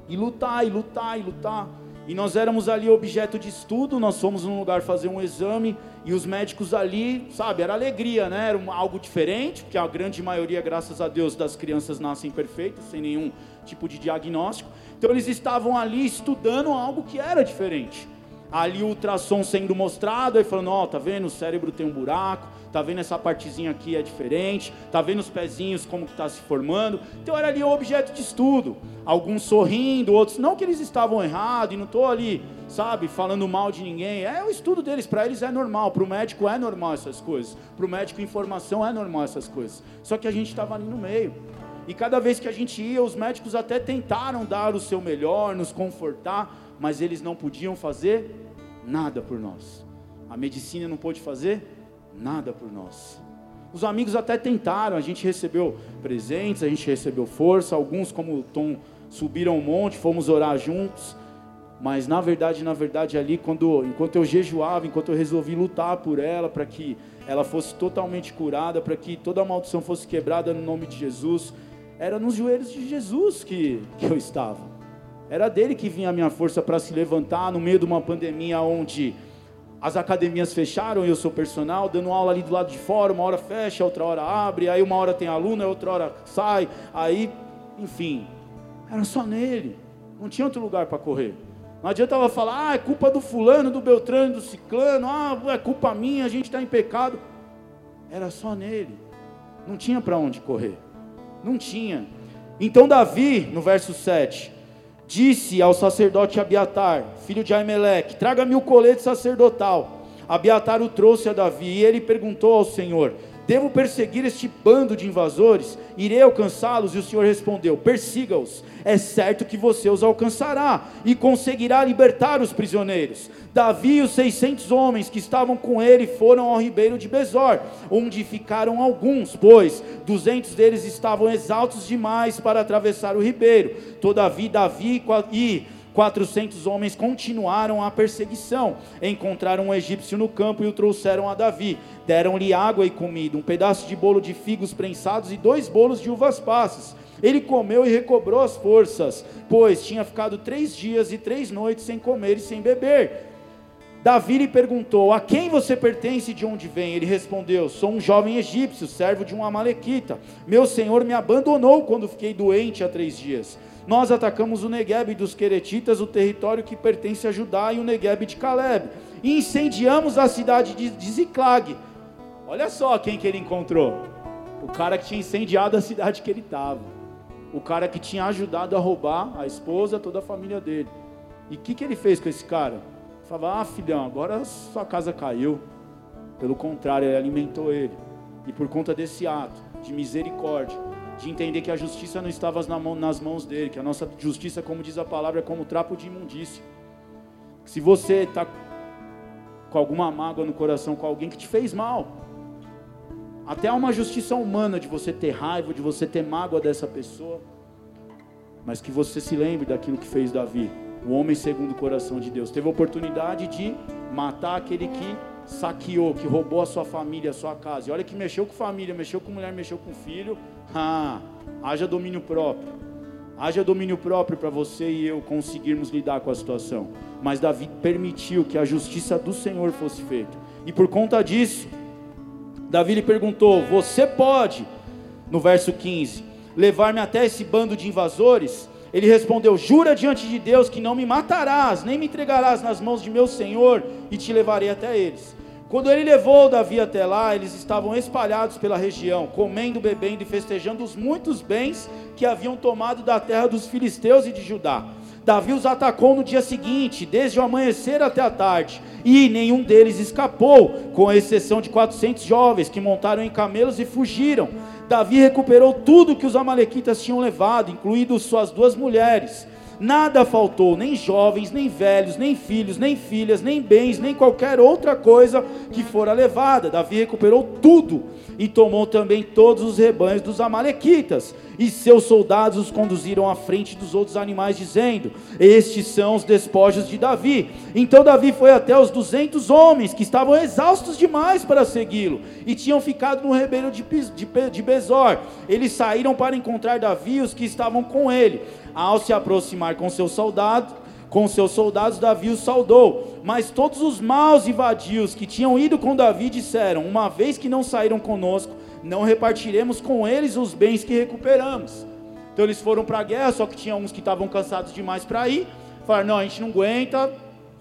e lutar, e lutar, e lutar. E nós éramos ali objeto de estudo, nós fomos num lugar fazer um exame, e os médicos ali, sabe, era alegria, né? Era algo diferente, porque a grande maioria, graças a Deus, das crianças nascem perfeitas, sem nenhum tipo de diagnóstico. Então eles estavam ali estudando algo que era diferente ali o ultrassom sendo mostrado, aí falando, ó, oh, tá vendo, o cérebro tem um buraco, tá vendo essa partezinha aqui é diferente, tá vendo os pezinhos como que tá se formando. Então era ali um objeto de estudo. Alguns sorrindo, outros, não que eles estavam errados, e não estou ali, sabe, falando mal de ninguém. É o estudo deles, para eles é normal, para o médico é normal essas coisas. Para o médico informação é normal essas coisas. Só que a gente estava ali no meio. E cada vez que a gente ia, os médicos até tentaram dar o seu melhor, nos confortar, mas eles não podiam fazer nada por nós. A medicina não pôde fazer nada por nós. Os amigos até tentaram, a gente recebeu presentes, a gente recebeu força, alguns, como o Tom, subiram um monte, fomos orar juntos. Mas na verdade, na verdade, ali, quando, enquanto eu jejuava, enquanto eu resolvi lutar por ela, para que ela fosse totalmente curada, para que toda a maldição fosse quebrada no nome de Jesus, era nos joelhos de Jesus que, que eu estava. Era dele que vinha a minha força para se levantar no meio de uma pandemia onde as academias fecharam e eu sou personal, dando aula ali do lado de fora, uma hora fecha, outra hora abre, aí uma hora tem aluno, outra hora sai, aí, enfim, era só nele, não tinha outro lugar para correr. Não adiantava falar, ah, é culpa do fulano, do Beltrano, do ciclano, ah, é culpa minha, a gente está em pecado. Era só nele, não tinha para onde correr, não tinha. Então Davi, no verso 7, disse ao sacerdote Abiatar, filho de Aimeleque: Traga-me o colete sacerdotal. Abiatar o trouxe a Davi e ele perguntou ao Senhor: Devo perseguir este bando de invasores? Irei alcançá-los? E o Senhor respondeu: Persiga-os. É certo que você os alcançará e conseguirá libertar os prisioneiros. Davi e os seiscentos homens que estavam com ele foram ao ribeiro de Bezor, onde ficaram alguns, pois duzentos deles estavam exaltos demais para atravessar o ribeiro. Todavia, Davi e 400 homens continuaram a perseguição. Encontraram um egípcio no campo e o trouxeram a Davi. Deram-lhe água e comida, um pedaço de bolo de figos prensados e dois bolos de uvas passas. Ele comeu e recobrou as forças, pois tinha ficado três dias e três noites sem comer e sem beber. Davi lhe perguntou: A quem você pertence e de onde vem? Ele respondeu: Sou um jovem egípcio, servo de um amalequita. Meu senhor me abandonou quando fiquei doente há três dias. Nós atacamos o Negueb dos Queretitas, o território que pertence a Judá, e o Negueb de Caleb. E incendiamos a cidade de, Ziclag. Olha só quem que ele encontrou. O cara que tinha incendiado a cidade que ele estava. O cara que tinha ajudado a roubar a esposa, toda a família dele. E o que, que ele fez com esse cara? Falava, ah filhão, agora sua casa caiu. Pelo contrário, ele alimentou ele. E por conta desse ato de misericórdia, de entender que a justiça não estava nas mãos dele, que a nossa justiça, como diz a palavra, é como trapo de imundícia. Se você está com alguma mágoa no coração com alguém que te fez mal, até há uma justiça humana de você ter raiva, de você ter mágoa dessa pessoa, mas que você se lembre daquilo que fez Davi, o homem segundo o coração de Deus. Teve a oportunidade de matar aquele que saqueou, que roubou a sua família, a sua casa. E olha que mexeu com família, mexeu com mulher, mexeu com filho. Ah, haja domínio próprio. Haja domínio próprio para você e eu conseguirmos lidar com a situação. Mas Davi permitiu que a justiça do Senhor fosse feita. E por conta disso, Davi lhe perguntou: Você pode, no verso 15, levar-me até esse bando de invasores? Ele respondeu: Jura diante de Deus que não me matarás, nem me entregarás nas mãos de meu senhor, e te levarei até eles. Quando ele levou Davi até lá, eles estavam espalhados pela região, comendo, bebendo e festejando os muitos bens que haviam tomado da terra dos filisteus e de Judá. Davi os atacou no dia seguinte, desde o amanhecer até a tarde, e nenhum deles escapou, com exceção de 400 jovens que montaram em camelos e fugiram. Davi recuperou tudo que os amalequitas tinham levado, incluindo suas duas mulheres. Nada faltou, nem jovens, nem velhos, nem filhos, nem filhas, nem bens, nem qualquer outra coisa que fora levada. Davi recuperou tudo e tomou também todos os rebanhos dos Amalequitas. E seus soldados os conduziram à frente dos outros animais, dizendo: Estes são os despojos de Davi. Então Davi foi até os duzentos homens que estavam exaustos demais para segui-lo e tinham ficado no ribeiro de, de, de Bezor. Eles saíram para encontrar Davi e os que estavam com ele. Ao se aproximar com seus soldados, com seus soldados, Davi os saudou. Mas todos os maus e vadios que tinham ido com Davi disseram: Uma vez que não saíram conosco, não repartiremos com eles os bens que recuperamos. Então eles foram para a guerra, só que tinha uns que estavam cansados demais para ir. Falaram: Não, a gente não aguenta.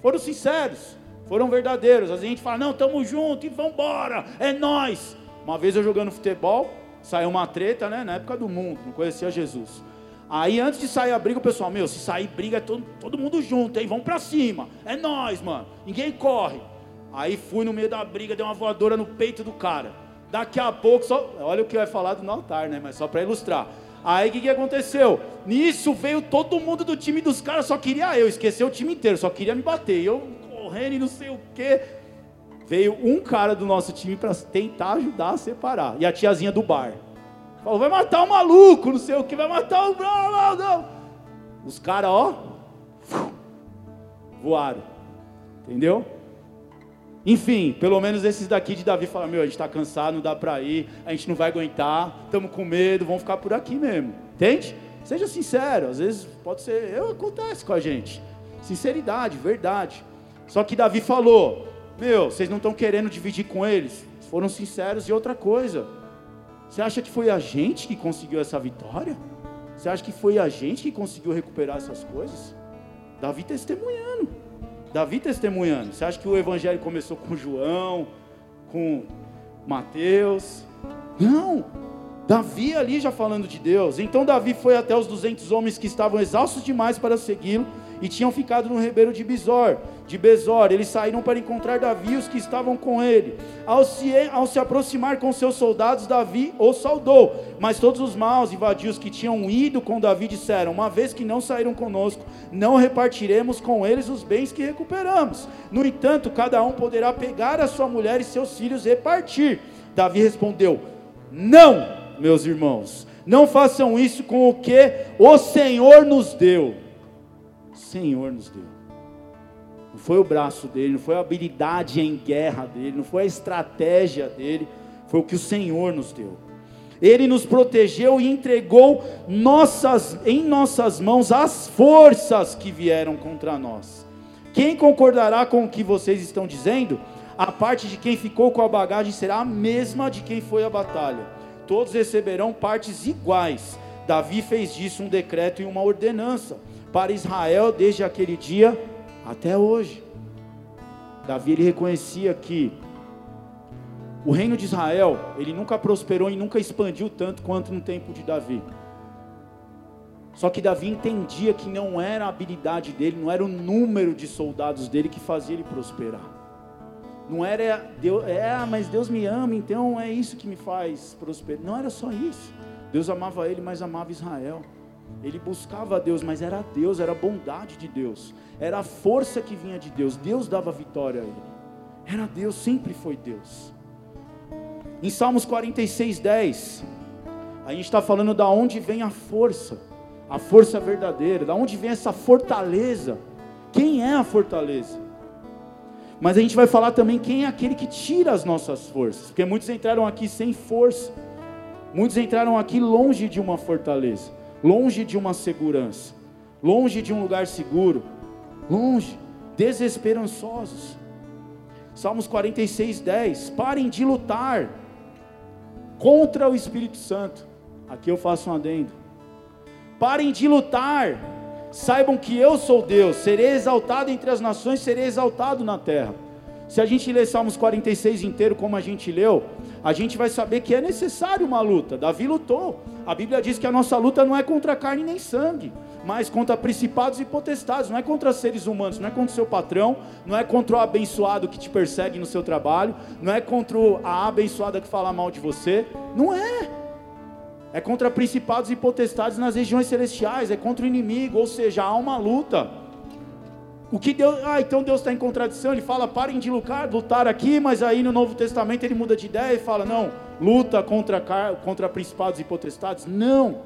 Foram sinceros, foram verdadeiros. A gente fala: Não, estamos juntos e vamos embora, é nós. Uma vez eu jogando futebol, saiu uma treta, né? Na época do mundo, não conhecia Jesus. Aí antes de sair a briga, o pessoal, meu, se sair briga é todo, todo mundo junto, hein? Vamos pra cima. É nós, mano. Ninguém corre. Aí fui no meio da briga, dei uma voadora no peito do cara. Daqui a pouco, só, olha o que vai falar do altar, né? Mas só para ilustrar. Aí o que, que aconteceu? Nisso veio todo mundo do time dos caras, só queria eu, esqueceu o time inteiro, só queria me bater. Eu correndo e não sei o que. Veio um cara do nosso time para tentar ajudar a separar. E a tiazinha do bar. Falou, vai matar o maluco, não sei o que, vai matar o. Não, não, não. Os caras, ó, voaram. Entendeu? Enfim, pelo menos esses daqui de Davi falaram: Meu, a gente está cansado, não dá para ir, a gente não vai aguentar, estamos com medo, vamos ficar por aqui mesmo. Entende? Seja sincero, às vezes pode ser, eu, acontece com a gente. Sinceridade, verdade. Só que Davi falou: Meu, vocês não estão querendo dividir com eles? Foram sinceros e outra coisa. Você acha que foi a gente que conseguiu essa vitória? Você acha que foi a gente que conseguiu recuperar essas coisas? Davi testemunhando. Davi testemunhando. Você acha que o evangelho começou com João, com Mateus? Não. Davi ali já falando de Deus. Então Davi foi até os 200 homens que estavam exaustos demais para segui-lo e tinham ficado no ribeiro de Bizor, de Bezor. Eles saíram para encontrar Davi e os que estavam com ele. Ao se, ao se aproximar com seus soldados, Davi os saudou. Mas todos os maus e vadios que tinham ido com Davi disseram: Uma vez que não saíram conosco, não repartiremos com eles os bens que recuperamos. No entanto, cada um poderá pegar a sua mulher e seus filhos e partir. Davi respondeu: Não, meus irmãos, não façam isso com o que o Senhor nos deu. Senhor nos deu. Não foi o braço dele, não foi a habilidade em guerra dele, não foi a estratégia dele, foi o que o Senhor nos deu. Ele nos protegeu e entregou nossas, em nossas mãos as forças que vieram contra nós. Quem concordará com o que vocês estão dizendo? A parte de quem ficou com a bagagem será a mesma de quem foi à batalha. Todos receberão partes iguais. Davi fez disso um decreto e uma ordenança para Israel desde aquele dia até hoje. Davi ele reconhecia que o reino de Israel, ele nunca prosperou e nunca expandiu tanto quanto no tempo de Davi. Só que Davi entendia que não era a habilidade dele, não era o número de soldados dele que fazia ele prosperar. Não era Deus, é, mas Deus me ama, então é isso que me faz prosperar. Não era só isso. Deus amava ele, mas amava Israel. Ele buscava a Deus, mas era Deus, era a bondade de Deus, era a força que vinha de Deus. Deus dava vitória a ele. Era Deus, sempre foi Deus. Em Salmos 46, 10, a gente está falando da onde vem a força, a força verdadeira, da onde vem essa fortaleza. Quem é a fortaleza? Mas a gente vai falar também quem é aquele que tira as nossas forças, porque muitos entraram aqui sem força, muitos entraram aqui longe de uma fortaleza longe de uma segurança, longe de um lugar seguro, longe, desesperançosos. Salmos 46, 10. Parem de lutar contra o Espírito Santo. Aqui eu faço um adendo. Parem de lutar. Saibam que eu sou Deus. Serei exaltado entre as nações, serei exaltado na terra. Se a gente ler Salmos 46 inteiro, como a gente leu, a gente vai saber que é necessário uma luta. Davi lutou. A Bíblia diz que a nossa luta não é contra carne nem sangue, mas contra principados e potestades, não é contra seres humanos, não é contra o seu patrão, não é contra o abençoado que te persegue no seu trabalho, não é contra a abençoada que fala mal de você, não é. É contra principados e potestades nas regiões celestiais, é contra o inimigo, ou seja, há uma luta. O que Deus, ah, então Deus está em contradição, ele fala, parem de lutar, lutar aqui, mas aí no Novo Testamento ele muda de ideia e fala, não, luta contra, contra principados e potestades. Não,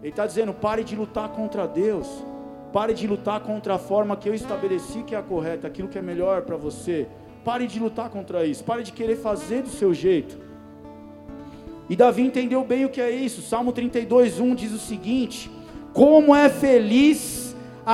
ele está dizendo, pare de lutar contra Deus, pare de lutar contra a forma que eu estabeleci que é a correta, aquilo que é melhor para você. Pare de lutar contra isso, pare de querer fazer do seu jeito. E Davi entendeu bem o que é isso. Salmo 32, 1 diz o seguinte: Como é feliz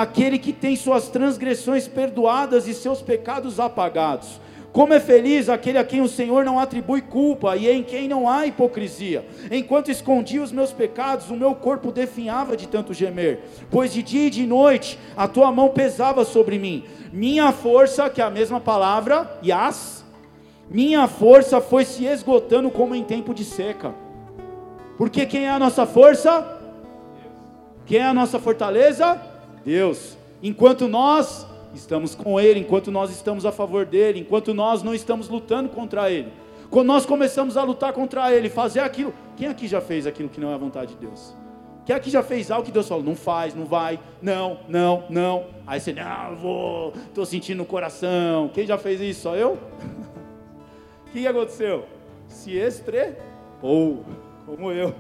aquele que tem suas transgressões perdoadas e seus pecados apagados. Como é feliz aquele a quem o Senhor não atribui culpa e em quem não há hipocrisia. Enquanto escondia os meus pecados, o meu corpo definhava de tanto gemer, pois de dia e de noite a tua mão pesava sobre mim. Minha força, que é a mesma palavra, yas, minha força foi se esgotando como em tempo de seca. Porque quem é a nossa força? Quem é a nossa fortaleza? Deus. Enquanto nós estamos com Ele, enquanto nós estamos a favor dEle, enquanto nós não estamos lutando contra Ele. Quando nós começamos a lutar contra Ele, fazer aquilo. Quem aqui já fez aquilo que não é a vontade de Deus? Quem aqui já fez algo que Deus falou? Não faz, não vai, não, não, não. Aí você, não, vou, estou sentindo no coração. Quem já fez isso? Só eu? O que aconteceu? Se estrepou, como eu.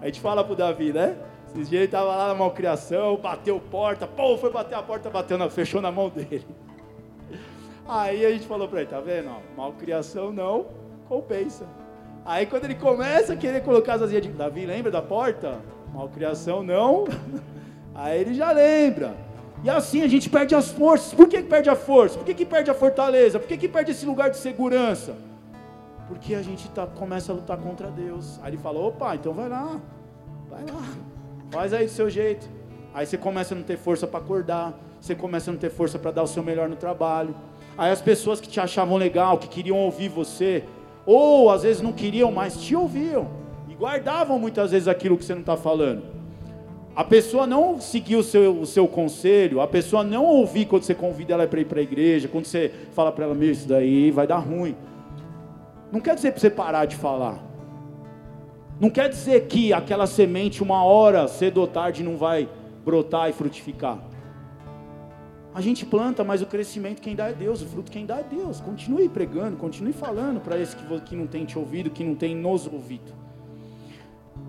A gente fala para o Davi, né? Esses dias ele estava lá na malcriação, bateu porta, pô, foi bater a porta, bateu na, fechou na mão dele. Aí a gente falou para ele, tá vendo? malcriação não compensa. Aí quando ele começa a querer colocar as asinhas de Davi, lembra da porta? Malcriação não. Aí ele já lembra. E assim a gente perde as forças. Por que, que perde a força? Por que, que perde a fortaleza? Por que, que perde esse lugar de segurança? Porque a gente tá, começa a lutar contra Deus. Aí ele fala: opa, então vai lá. Vai lá. Faz aí do seu jeito. Aí você começa a não ter força para acordar. Você começa a não ter força para dar o seu melhor no trabalho. Aí as pessoas que te achavam legal, que queriam ouvir você, ou às vezes não queriam, mas te ouviam. E guardavam muitas vezes aquilo que você não está falando. A pessoa não seguir o seu, o seu conselho, a pessoa não ouvir quando você convida ela para ir para a igreja, quando você fala para ela, meu, isso daí vai dar ruim. Não quer dizer para você parar de falar. Não quer dizer que aquela semente, uma hora, cedo ou tarde, não vai brotar e frutificar. A gente planta, mas o crescimento quem dá é Deus, o fruto quem dá é Deus. Continue pregando, continue falando para esse que, que não tem te ouvido, que não tem nos ouvido.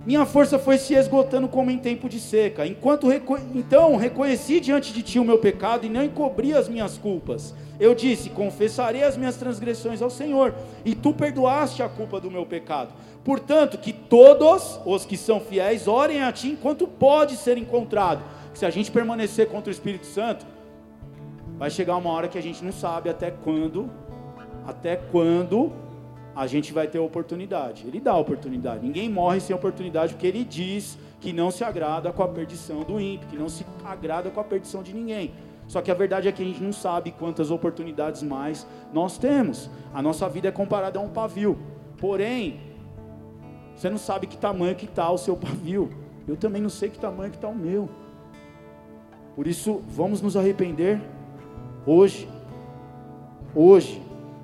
Minha força foi se esgotando como em tempo de seca. Enquanto reco... então reconheci diante de ti o meu pecado e não encobri as minhas culpas. Eu disse: Confessarei as minhas transgressões ao Senhor, e tu perdoaste a culpa do meu pecado. Portanto, que todos os que são fiéis orem a ti enquanto pode ser encontrado. Se a gente permanecer contra o Espírito Santo, vai chegar uma hora que a gente não sabe até quando, até quando a gente vai ter oportunidade. Ele dá oportunidade. Ninguém morre sem oportunidade, porque ele diz que não se agrada com a perdição do ímpio, que não se agrada com a perdição de ninguém. Só que a verdade é que a gente não sabe quantas oportunidades mais nós temos. A nossa vida é comparada a um pavio. Porém, você não sabe que tamanho que está o seu pavio. Eu também não sei que tamanho que está o meu. Por isso, vamos nos arrepender hoje. Hoje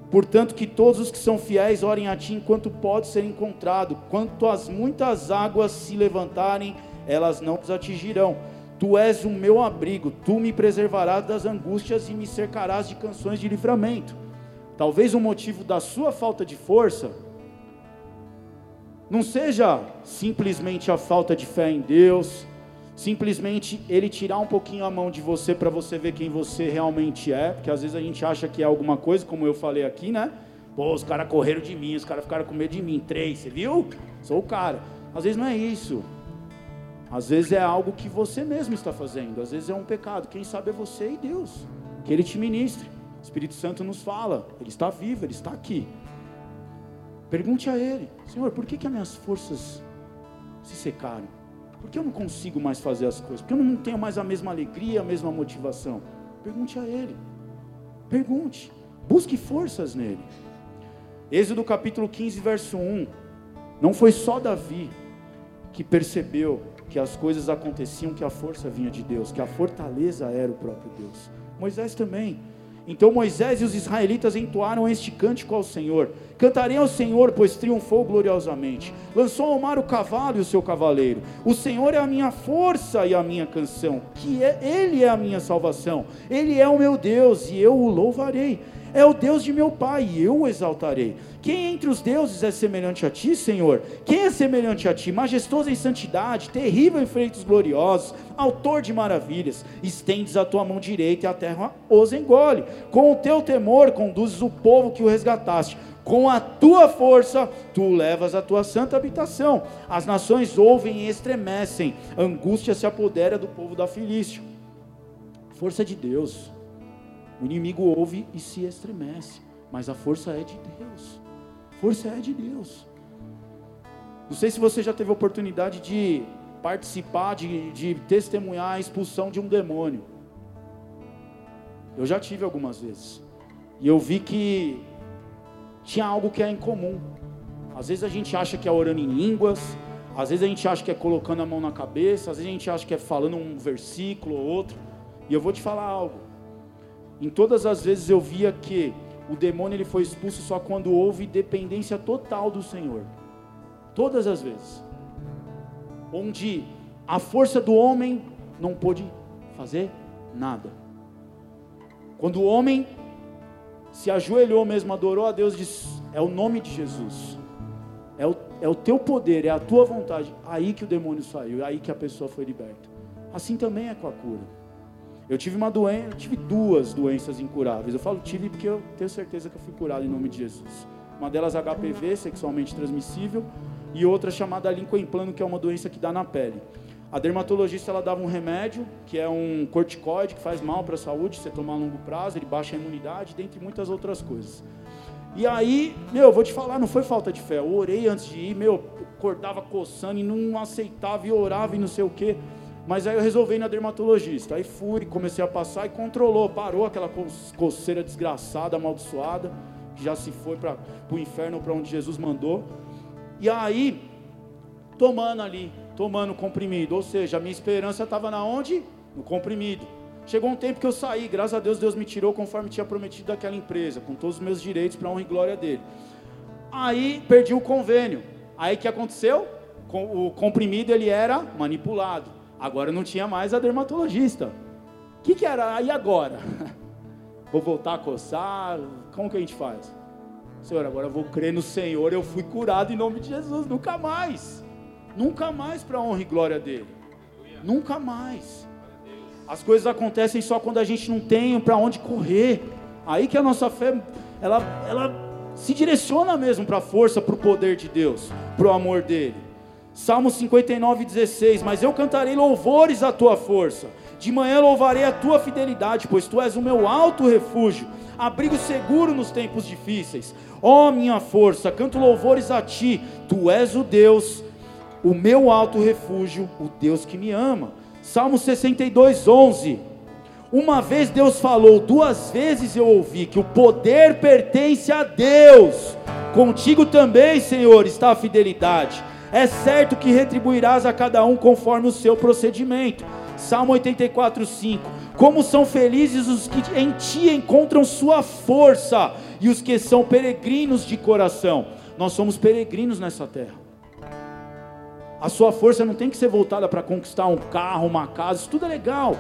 Portanto, que todos os que são fiéis orem a ti enquanto pode ser encontrado. Quanto as muitas águas se levantarem, elas não os atingirão. Tu és o meu abrigo, tu me preservarás das angústias e me cercarás de canções de livramento. Talvez o motivo da sua falta de força não seja simplesmente a falta de fé em Deus, simplesmente ele tirar um pouquinho a mão de você para você ver quem você realmente é, porque às vezes a gente acha que é alguma coisa, como eu falei aqui, né? Pô, os caras correram de mim, os caras ficaram com medo de mim. Três, você viu? Sou o cara. Às vezes não é isso. Às vezes é algo que você mesmo está fazendo. Às vezes é um pecado. Quem sabe é você e Deus. Que Ele te ministre. O Espírito Santo nos fala. Ele está vivo, Ele está aqui. Pergunte a Ele: Senhor, por que, que as minhas forças se secaram? Por que eu não consigo mais fazer as coisas? Por que eu não tenho mais a mesma alegria, a mesma motivação? Pergunte a Ele. Pergunte. Busque forças nele. Êxodo capítulo 15, verso 1. Não foi só Davi que percebeu que as coisas aconteciam, que a força vinha de Deus, que a fortaleza era o próprio Deus. Moisés também. Então Moisés e os israelitas entoaram este cântico ao Senhor. Cantarei ao Senhor, pois triunfou gloriosamente. Lançou ao mar o cavalo e o seu cavaleiro. O Senhor é a minha força e a minha canção, que é, ele é a minha salvação. Ele é o meu Deus e eu o louvarei é o Deus de meu pai, e eu o exaltarei. Quem entre os deuses é semelhante a ti, Senhor? Quem é semelhante a ti? Majestoso em santidade, terrível em feitos gloriosos, autor de maravilhas. Estendes a tua mão direita e a terra os engole. Com o teu temor conduzes o povo que o resgataste. Com a tua força, tu levas à tua santa habitação. As nações ouvem e estremecem. Angústia se apodera do povo da Filístia. Força de Deus o inimigo ouve e se estremece, mas a força é de Deus. Força é de Deus. Não sei se você já teve oportunidade de participar, de, de testemunhar a expulsão de um demônio. Eu já tive algumas vezes. E eu vi que tinha algo que é incomum. Às vezes a gente acha que é orando em línguas, às vezes a gente acha que é colocando a mão na cabeça, às vezes a gente acha que é falando um versículo ou outro. E eu vou te falar algo. Em todas as vezes eu via que o demônio ele foi expulso só quando houve dependência total do Senhor. Todas as vezes. Onde a força do homem não pôde fazer nada. Quando o homem se ajoelhou mesmo, adorou a Deus, disse: É o nome de Jesus, é o, é o teu poder, é a tua vontade. Aí que o demônio saiu, aí que a pessoa foi liberta. Assim também é com a cura. Eu tive uma doença, tive duas doenças incuráveis. Eu falo tive porque eu tenho certeza que eu fui curado em nome de Jesus. Uma delas HPV, sexualmente transmissível, e outra chamada Lincoln plano, que é uma doença que dá na pele. A dermatologista ela dava um remédio, que é um corticoide, que faz mal para a saúde, você tomar a longo prazo, ele baixa a imunidade, dentre muitas outras coisas. E aí, meu, vou te falar, não foi falta de fé. Eu orei antes de ir, meu, acordava coçando e não aceitava e orava e não sei o quê. Mas aí eu resolvi ir na dermatologista. Aí fui, comecei a passar e controlou, parou aquela coceira desgraçada, amaldiçoada, que já se foi para o inferno, para onde Jesus mandou. E aí, tomando ali, tomando comprimido. Ou seja, a minha esperança estava na onde? No comprimido. Chegou um tempo que eu saí, graças a Deus, Deus me tirou conforme tinha prometido daquela empresa, com todos os meus direitos para honra e glória dele. Aí perdi o convênio. Aí que aconteceu? O comprimido ele era manipulado. Agora não tinha mais a dermatologista. O que, que era? Aí agora? Vou voltar a coçar? Como que a gente faz? Senhor, agora eu vou crer no Senhor, eu fui curado em nome de Jesus, nunca mais. Nunca mais para a honra e glória dele. Nunca mais. As coisas acontecem só quando a gente não tem para onde correr. Aí que a nossa fé, ela, ela se direciona mesmo para a força, para o poder de Deus, para o amor dele. Salmo 59, 16: Mas eu cantarei louvores à tua força, de manhã louvarei a tua fidelidade, pois tu és o meu alto refúgio, abrigo seguro nos tempos difíceis. Ó oh, minha força, canto louvores a ti, tu és o Deus o meu alto refúgio, o Deus que me ama. Salmo 62, 11. Uma vez Deus falou, duas vezes eu ouvi que o poder pertence a Deus. Contigo também, Senhor, está a fidelidade. É certo que retribuirás a cada um conforme o seu procedimento. Salmo 84, 5. Como são felizes os que em ti encontram sua força e os que são peregrinos de coração. Nós somos peregrinos nessa terra. A sua força não tem que ser voltada para conquistar um carro, uma casa, isso tudo é legal.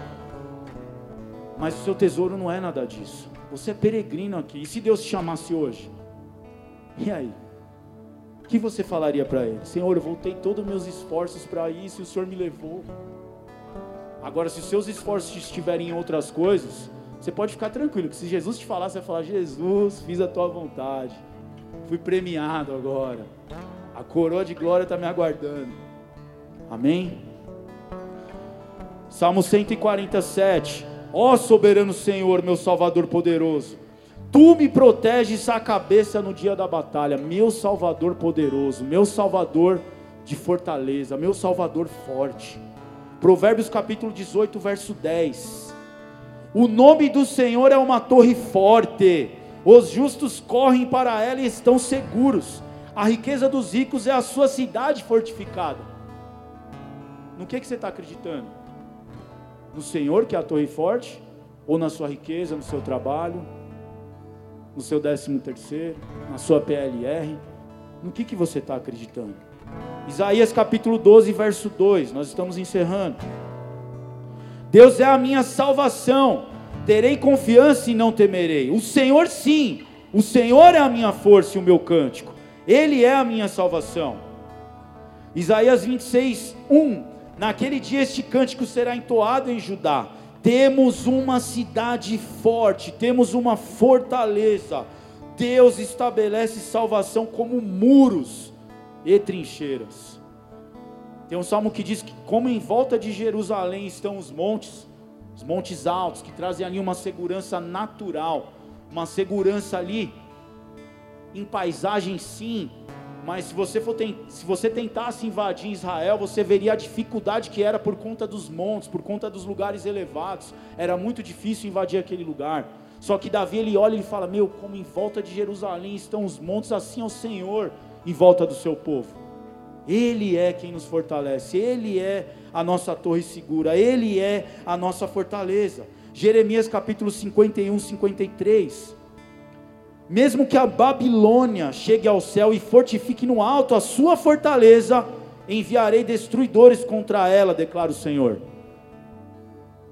Mas o seu tesouro não é nada disso. Você é peregrino aqui. E se Deus te chamasse hoje? E aí? O que você falaria para ele? Senhor, eu voltei todos os meus esforços para isso e o Senhor me levou. Agora, se os seus esforços estiverem em outras coisas, você pode ficar tranquilo, que se Jesus te falar, você vai falar: Jesus, fiz a tua vontade, fui premiado agora, a coroa de glória está me aguardando. Amém? Salmo 147. Ó soberano Senhor, meu Salvador poderoso, tu me proteges a cabeça no dia da batalha, meu Salvador poderoso, meu Salvador de fortaleza, meu Salvador forte. Provérbios capítulo 18, verso 10. O nome do Senhor é uma torre forte, os justos correm para ela e estão seguros. A riqueza dos ricos é a sua cidade fortificada. No que, que você está acreditando? No Senhor, que é a torre forte? Ou na sua riqueza, no seu trabalho? No seu décimo terceiro? Na sua PLR? No que, que você está acreditando? Isaías capítulo 12, verso 2. Nós estamos encerrando. Deus é a minha salvação. Terei confiança e não temerei. O Senhor, sim. O Senhor é a minha força e o meu cântico. Ele é a minha salvação. Isaías 26, 1. Naquele dia este cântico será entoado em Judá. Temos uma cidade forte, temos uma fortaleza. Deus estabelece salvação como muros e trincheiras. Tem um salmo que diz que, como em volta de Jerusalém estão os montes, os montes altos, que trazem ali uma segurança natural, uma segurança ali, em paisagem sim, mas se você, for se você tentasse invadir Israel, você veria a dificuldade que era por conta dos montes, por conta dos lugares elevados. Era muito difícil invadir aquele lugar. Só que Davi ele olha e fala: Meu, como em volta de Jerusalém estão os montes, assim é o Senhor em volta do seu povo. Ele é quem nos fortalece, Ele é a nossa torre segura, Ele é a nossa fortaleza. Jeremias capítulo 51, 53. Mesmo que a Babilônia chegue ao céu e fortifique no alto a sua fortaleza, enviarei destruidores contra ela, declara o Senhor.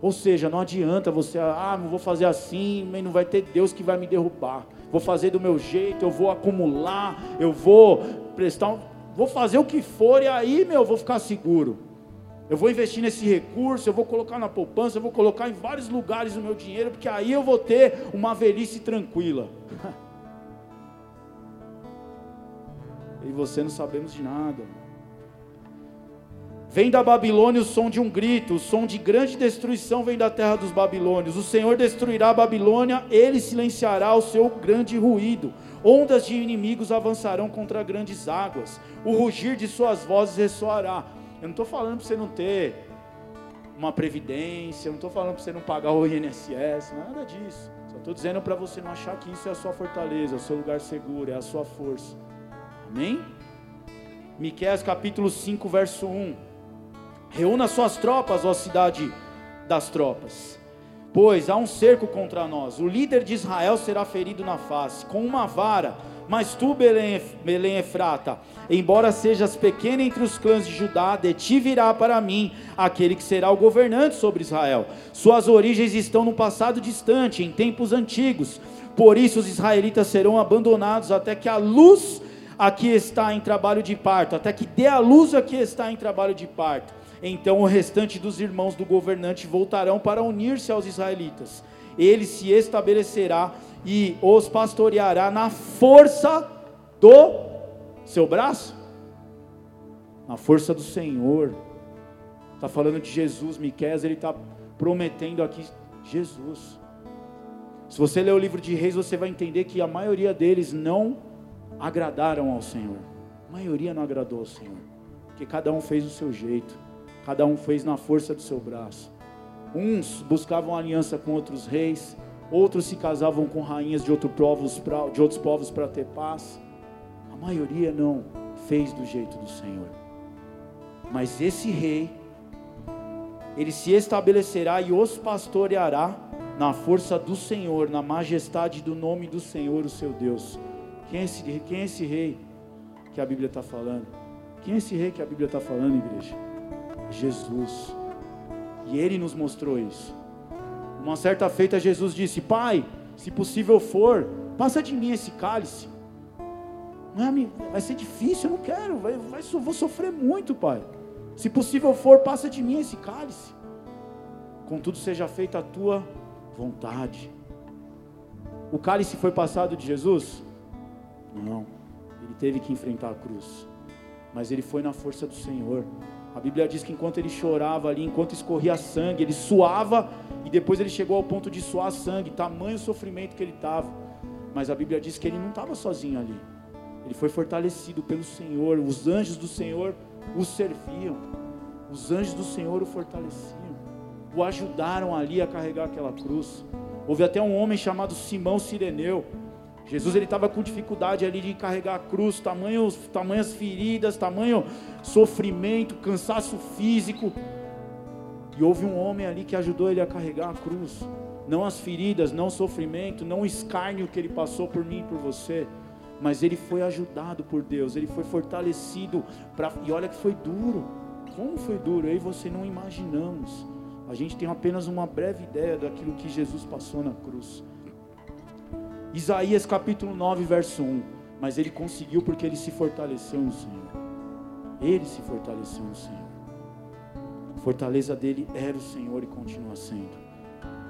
Ou seja, não adianta você, ah, não vou fazer assim, mas não vai ter Deus que vai me derrubar. Vou fazer do meu jeito, eu vou acumular, eu vou prestar, um, vou fazer o que for e aí, meu, eu vou ficar seguro. Eu vou investir nesse recurso, eu vou colocar na poupança, eu vou colocar em vários lugares o meu dinheiro, porque aí eu vou ter uma velhice tranquila. e você não sabemos de nada. Vem da Babilônia o som de um grito, o som de grande destruição vem da terra dos babilônios. O Senhor destruirá a Babilônia, ele silenciará o seu grande ruído. Ondas de inimigos avançarão contra grandes águas. O rugir de suas vozes ressoará. Eu não estou falando para você não ter uma previdência, eu não estou falando para você não pagar o INSS, nada disso. Só estou dizendo para você não achar que isso é a sua fortaleza, o seu lugar seguro, é a sua força. Amém? Miqueias capítulo 5, verso 1. Reúna suas tropas, ó cidade das tropas. Pois há um cerco contra nós. O líder de Israel será ferido na face, com uma vara. Mas tu, Belém, Belém Efrata, embora sejas pequena entre os clãs de Judá, de ti virá para mim aquele que será o governante sobre Israel. Suas origens estão no passado distante, em tempos antigos. Por isso os israelitas serão abandonados até que a luz aqui está em trabalho de parto, até que dê a luz aqui está em trabalho de parto então o restante dos irmãos do governante voltarão para unir-se aos israelitas. Ele se estabelecerá e os pastoreará na força do seu braço, na força do Senhor. Está falando de Jesus, Miqués, ele está prometendo aqui Jesus. Se você ler o livro de Reis, você vai entender que a maioria deles não agradaram ao Senhor. A maioria não agradou ao Senhor, porque cada um fez o seu jeito. Cada um fez na força do seu braço. Uns buscavam aliança com outros reis, outros se casavam com rainhas de, outro povos pra, de outros povos para ter paz. A maioria não fez do jeito do Senhor. Mas esse rei, ele se estabelecerá e os pastoreará na força do Senhor, na majestade do nome do Senhor, o seu Deus. Quem é esse, quem é esse rei que a Bíblia está falando? Quem é esse rei que a Bíblia está falando, igreja? Jesus. E ele nos mostrou isso. Uma certa feita, Jesus disse: Pai, se possível for, passa de mim esse cálice. Não é, vai ser difícil, eu não quero, vai, vai, vou sofrer muito, Pai. Se possível for, passa de mim esse cálice. Contudo, seja feita a tua vontade. O cálice foi passado de Jesus? Não. Ele teve que enfrentar a cruz. Mas ele foi na força do Senhor. A Bíblia diz que enquanto ele chorava ali, enquanto escorria sangue, ele suava e depois ele chegou ao ponto de suar sangue, tamanho sofrimento que ele estava. Mas a Bíblia diz que ele não estava sozinho ali. Ele foi fortalecido pelo Senhor, os anjos do Senhor o serviam. Os anjos do Senhor o fortaleciam, o ajudaram ali a carregar aquela cruz. Houve até um homem chamado Simão Sireneu, Jesus ele estava com dificuldade ali de carregar a cruz, tamanhos, tamanhas feridas, tamanho sofrimento, cansaço físico. E houve um homem ali que ajudou ele a carregar a cruz. Não as feridas, não o sofrimento, não o escárnio que ele passou por mim e por você. Mas ele foi ajudado por Deus, ele foi fortalecido. Pra... E olha que foi duro. Como foi duro? E você não imaginamos. A gente tem apenas uma breve ideia daquilo que Jesus passou na cruz. Isaías capítulo 9, verso 1. Mas ele conseguiu porque ele se fortaleceu no Senhor. Ele se fortaleceu no Senhor. A fortaleza dele era o Senhor e continua sendo.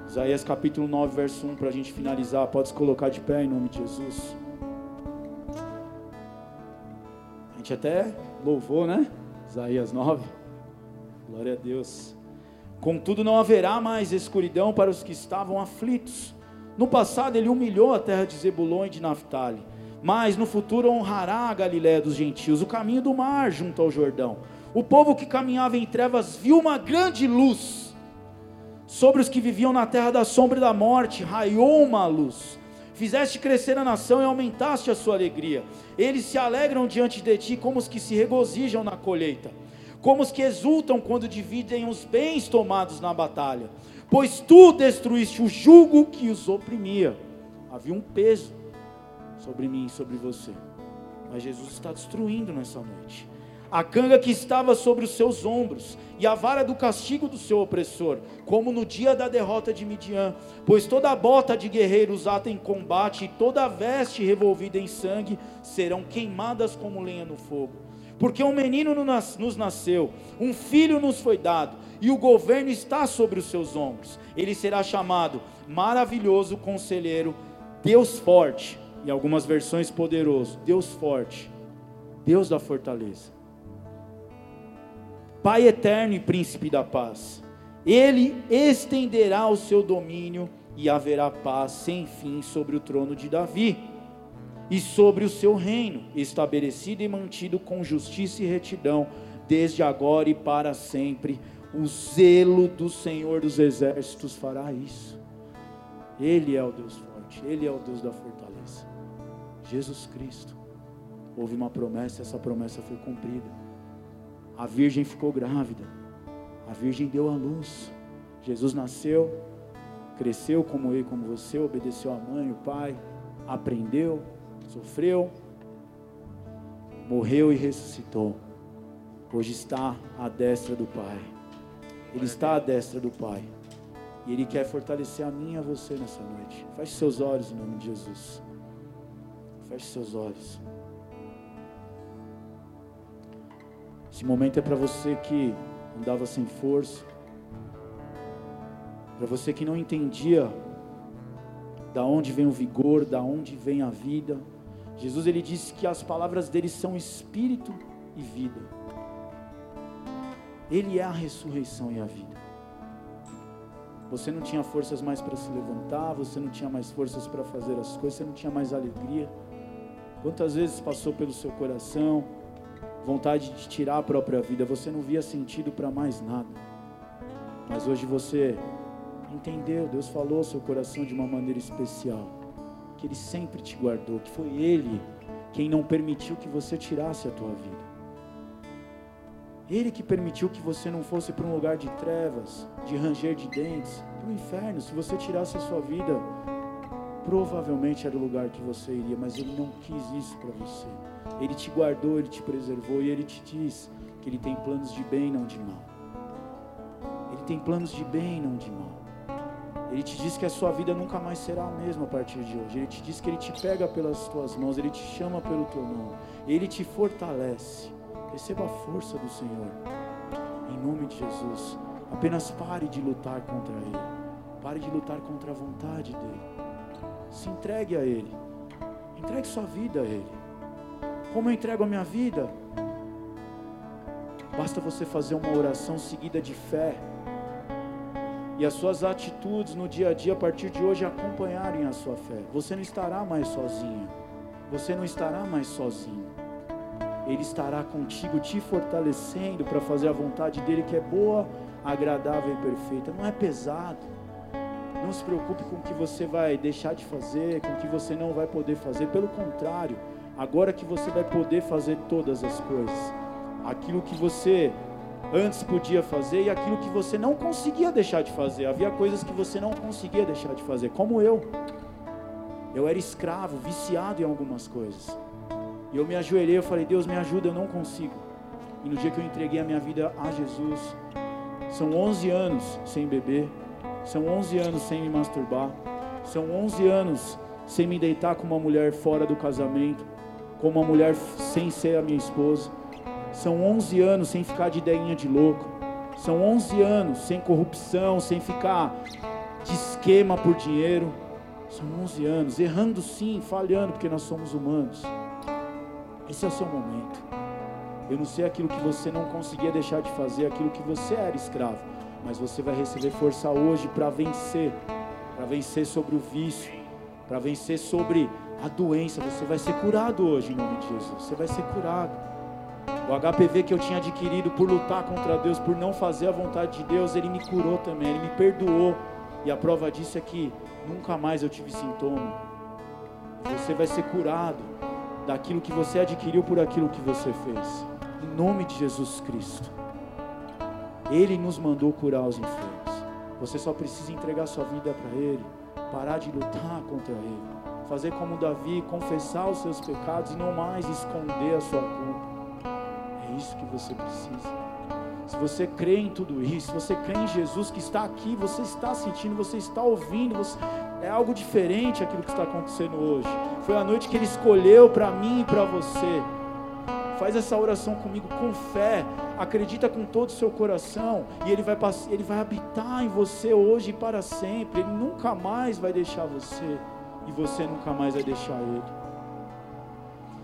Isaías capítulo 9, verso 1, para a gente finalizar. Pode se colocar de pé em nome de Jesus. A gente até louvou, né? Isaías 9. Glória a Deus. Contudo, não haverá mais escuridão para os que estavam aflitos no passado ele humilhou a terra de Zebulon e de Naphtali, mas no futuro honrará a Galiléia dos gentios, o caminho do mar junto ao Jordão. O povo que caminhava em trevas viu uma grande luz. Sobre os que viviam na terra da sombra e da morte, raiou uma luz. Fizeste crescer a nação e aumentaste a sua alegria. Eles se alegram diante de ti como os que se regozijam na colheita, como os que exultam quando dividem os bens tomados na batalha pois tu destruíste o jugo que os oprimia. Havia um peso sobre mim e sobre você, mas Jesus está destruindo nessa noite. A canga que estava sobre os seus ombros, e a vara do castigo do seu opressor, como no dia da derrota de Midian, pois toda a bota de guerreiro usada em combate e toda a veste revolvida em sangue serão queimadas como lenha no fogo. Porque um menino nos nasceu, um filho nos foi dado, e o governo está sobre os seus ombros. Ele será chamado Maravilhoso Conselheiro, Deus Forte, em algumas versões poderoso, Deus Forte, Deus da fortaleza, Pai eterno e príncipe da paz. Ele estenderá o seu domínio e haverá paz sem fim sobre o trono de Davi e sobre o seu reino, estabelecido e mantido com justiça e retidão, desde agora e para sempre. O zelo do Senhor dos exércitos fará isso. Ele é o Deus forte, Ele é o Deus da fortaleza. Jesus Cristo. Houve uma promessa, essa promessa foi cumprida. A virgem ficou grávida. A virgem deu à luz. Jesus nasceu, cresceu como eu e como você, obedeceu a mãe, o pai, aprendeu, sofreu, morreu e ressuscitou. Hoje está à destra do Pai. Ele está à destra do Pai. E Ele quer fortalecer a mim e a você nessa noite. Feche seus olhos em nome de Jesus. Feche seus olhos. Esse momento é para você que andava sem força. Para você que não entendia da onde vem o vigor, da onde vem a vida. Jesus ele disse que as palavras dele são espírito e vida. Ele é a ressurreição e a vida. Você não tinha forças mais para se levantar, você não tinha mais forças para fazer as coisas, você não tinha mais alegria. Quantas vezes passou pelo seu coração vontade de tirar a própria vida, você não via sentido para mais nada. Mas hoje você entendeu, Deus falou ao seu coração de uma maneira especial que Ele sempre te guardou, que foi Ele quem não permitiu que você tirasse a tua vida. Ele que permitiu que você não fosse para um lugar de trevas, de ranger de dentes, para o inferno. Se você tirasse a sua vida, provavelmente era o lugar que você iria, mas Ele não quis isso para você. Ele te guardou, Ele te preservou e Ele te diz que Ele tem planos de bem, não de mal. Ele tem planos de bem, não de mal. Ele te diz que a sua vida nunca mais será a mesma a partir de hoje. Ele te diz que Ele te pega pelas tuas mãos, Ele te chama pelo teu nome, Ele te fortalece. Receba a força do Senhor, em nome de Jesus. Apenas pare de lutar contra Ele, pare de lutar contra a vontade dEle. Se entregue a Ele, entregue sua vida a Ele. Como eu entrego a minha vida? Basta você fazer uma oração seguida de fé e as suas atitudes no dia a dia a partir de hoje acompanharem a sua fé. Você não estará mais sozinho. Você não estará mais sozinho. Ele estará contigo te fortalecendo para fazer a vontade dele que é boa, agradável e perfeita. Não é pesado. Não se preocupe com o que você vai deixar de fazer, com o que você não vai poder fazer. Pelo contrário, agora que você vai poder fazer todas as coisas, aquilo que você antes podia fazer e aquilo que você não conseguia deixar de fazer. Havia coisas que você não conseguia deixar de fazer, como eu. Eu era escravo, viciado em algumas coisas. E eu me ajoelhei, eu falei: "Deus, me ajuda, eu não consigo". E no dia que eu entreguei a minha vida a Jesus, são 11 anos sem beber, são 11 anos sem me masturbar, são 11 anos sem me deitar com uma mulher fora do casamento, com uma mulher sem ser a minha esposa. São 11 anos sem ficar de ideinha de louco. São 11 anos sem corrupção, sem ficar de esquema por dinheiro. São 11 anos, errando sim, falhando, porque nós somos humanos. Esse é o seu momento. Eu não sei aquilo que você não conseguia deixar de fazer, aquilo que você era escravo, mas você vai receber força hoje para vencer, para vencer sobre o vício, para vencer sobre a doença. Você vai ser curado hoje em nome de Jesus. Você vai ser curado. O HPV que eu tinha adquirido por lutar contra Deus, por não fazer a vontade de Deus, Ele me curou também, Ele me perdoou. E a prova disso é que nunca mais eu tive sintoma. Você vai ser curado daquilo que você adquiriu por aquilo que você fez. Em nome de Jesus Cristo. Ele nos mandou curar os enfermos. Você só precisa entregar sua vida para Ele, parar de lutar contra Ele, fazer como Davi, confessar os seus pecados e não mais esconder a sua culpa isso que você precisa. Se você crê em tudo isso, se você crê em Jesus que está aqui, você está sentindo, você está ouvindo, você... é algo diferente aquilo que está acontecendo hoje. Foi a noite que Ele escolheu para mim e para você. Faz essa oração comigo com fé, acredita com todo o seu coração, e Ele vai, Ele vai habitar em você hoje e para sempre. Ele nunca mais vai deixar você, e você nunca mais vai deixar Ele.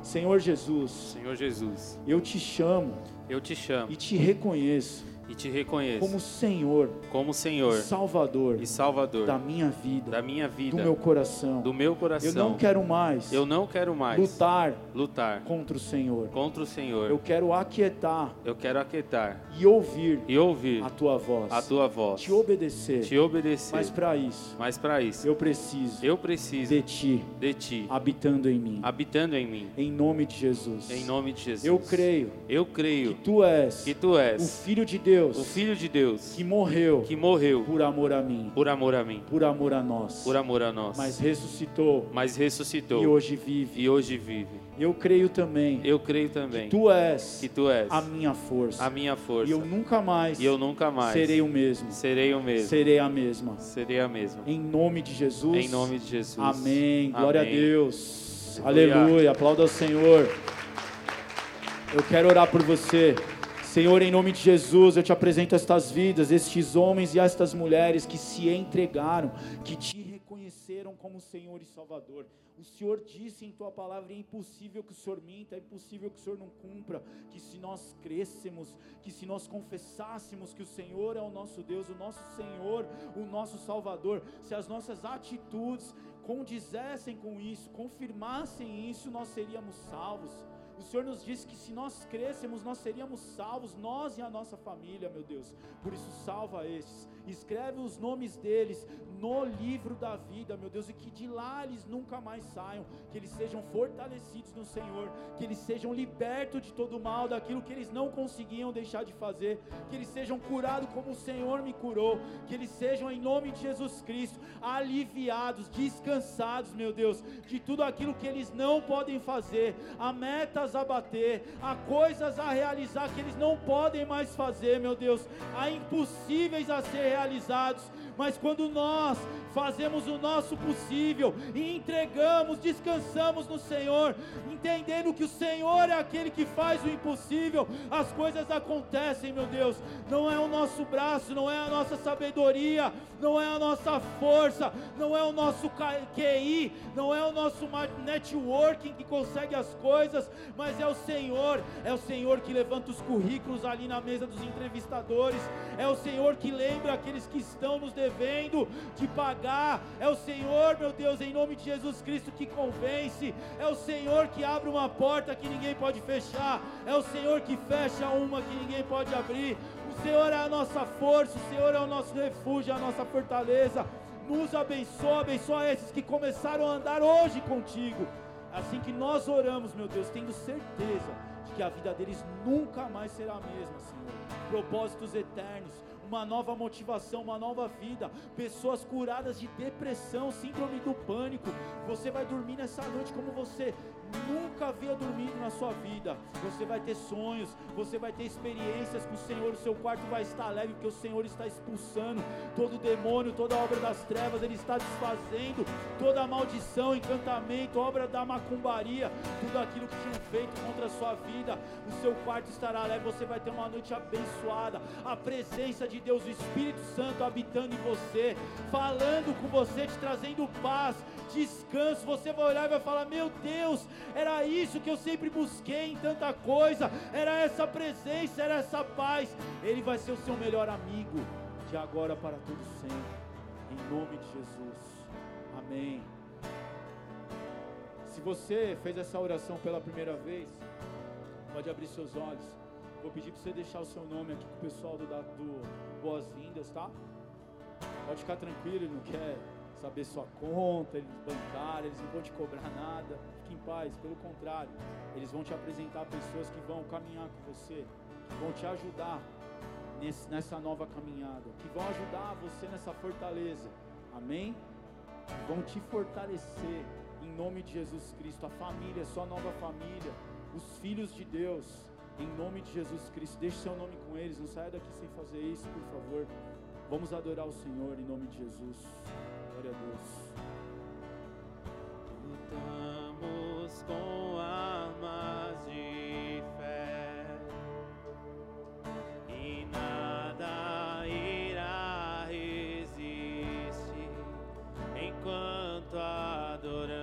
Senhor Jesus, Senhor Jesus, eu te chamo eu te chamo. E te reconheço e te reconheço como Senhor como e Senhor Salvador e Salvador da minha vida, da minha do vida, meu coração. do meu Eu coração. não quero mais Eu não quero mais lutar lutar contra o Senhor. contra o Senhor. Eu quero aquietar Eu quero aquietar e ouvir e ouvir a tua voz, a tua voz, te obedecer. te obedecer. Mas para isso, Mas para isso, eu preciso eu preciso de ti de ti habitando em mim. habitando em mim. Em nome de Jesus. Em nome de Jesus. Eu creio Eu que creio tu és que tu o és filho de Deus o filho de Deus que morreu que morreu por amor a mim, por amor a mim, por amor a nós, por amor a nós, mas ressuscitou mas ressuscitou e hoje vive. e hoje vive. Eu creio também Eu creio também que tu és que tu és a minha força. a minha força E eu nunca mais e eu nunca mais serei o mesmo. serei o mesmo. Serei a mesma. Serei a mesma. Em nome de Jesus. Em nome de Jesus. Amém. Glória Amém. a Deus. Aleluia. Aleluia. Aplauda ao Senhor. Eu quero orar por você. Senhor, em nome de Jesus, eu te apresento estas vidas, estes homens e estas mulheres que se entregaram, que te reconheceram como Senhor e Salvador. O Senhor disse em tua palavra: é impossível que o Senhor minta, é impossível que o Senhor não cumpra. Que se nós crescêssemos, que se nós confessássemos que o Senhor é o nosso Deus, o nosso Senhor, o nosso Salvador, se as nossas atitudes condizessem com isso, confirmassem isso, nós seríamos salvos. O Senhor nos disse que se nós crescêssemos, nós seríamos salvos, nós e a nossa família, meu Deus. Por isso, salva estes. Escreve os nomes deles no livro da vida, meu Deus, e que de lá eles nunca mais saiam. Que eles sejam fortalecidos no Senhor. Que eles sejam libertos de todo mal, daquilo que eles não conseguiam deixar de fazer. Que eles sejam curados como o Senhor me curou. Que eles sejam, em nome de Jesus Cristo, aliviados, descansados, meu Deus, de tudo aquilo que eles não podem fazer. Há metas a bater, há coisas a realizar que eles não podem mais fazer, meu Deus. Há impossíveis a ser realizados. Mas quando nós fazemos o nosso possível e entregamos, descansamos no Senhor, entendendo que o Senhor é aquele que faz o impossível, as coisas acontecem, meu Deus. Não é o nosso braço, não é a nossa sabedoria, não é a nossa força, não é o nosso QI, não é o nosso networking que consegue as coisas, mas é o Senhor, é o Senhor que levanta os currículos ali na mesa dos entrevistadores, é o Senhor que lembra aqueles que estão nos devendo de pagar, é o Senhor, meu Deus, em nome de Jesus Cristo que convence, é o Senhor que abre uma porta que ninguém pode fechar, é o Senhor que fecha uma que ninguém pode abrir. O Senhor é a nossa força, o Senhor é o nosso refúgio, a nossa fortaleza. Nos abençoa, abençoa esses que começaram a andar hoje contigo. Assim que nós oramos, meu Deus, tendo certeza de que a vida deles nunca mais será a mesma, Senhor. Propósitos eternos, uma nova motivação, uma nova vida, pessoas curadas de depressão, síndrome do pânico. Você vai dormir nessa noite como você nunca havia dormido na sua vida. Você vai ter sonhos, você vai ter experiências com o Senhor. O seu quarto vai estar leve, porque o Senhor está expulsando todo demônio, toda obra das trevas. Ele está desfazendo toda maldição, encantamento, obra da macumbaria, tudo aquilo que tinham feito contra a sua vida. O seu quarto estará leve. Você vai ter uma noite abençoada. A presença de Deus, o Espírito Santo habitando em você, falando com você, te trazendo paz, descanso. Você vai olhar e vai falar: Meu Deus, era isso que eu sempre busquei em tanta coisa, era essa presença, era essa paz. Ele vai ser o seu melhor amigo, de agora para todo sempre, em nome de Jesus. Amém. Se você fez essa oração pela primeira vez, pode abrir seus olhos. Vou pedir para você deixar o seu nome aqui com o pessoal do, do Boas-Vindas, tá? Pode ficar tranquilo, ele não quer saber sua conta, eles bancários, eles não vão te cobrar nada. Fique em paz, pelo contrário, eles vão te apresentar pessoas que vão caminhar com você, que vão te ajudar nesse, nessa nova caminhada, que vão ajudar você nessa fortaleza. Amém? Vão te fortalecer em nome de Jesus Cristo, a família, sua nova família, os filhos de Deus, em nome de Jesus Cristo. Deixe seu nome com eles, não saia daqui sem fazer isso, por favor. Vamos adorar o Senhor em nome de Jesus. Glória a Deus. Lutamos com armas de fé e nada irá resistir enquanto adoramos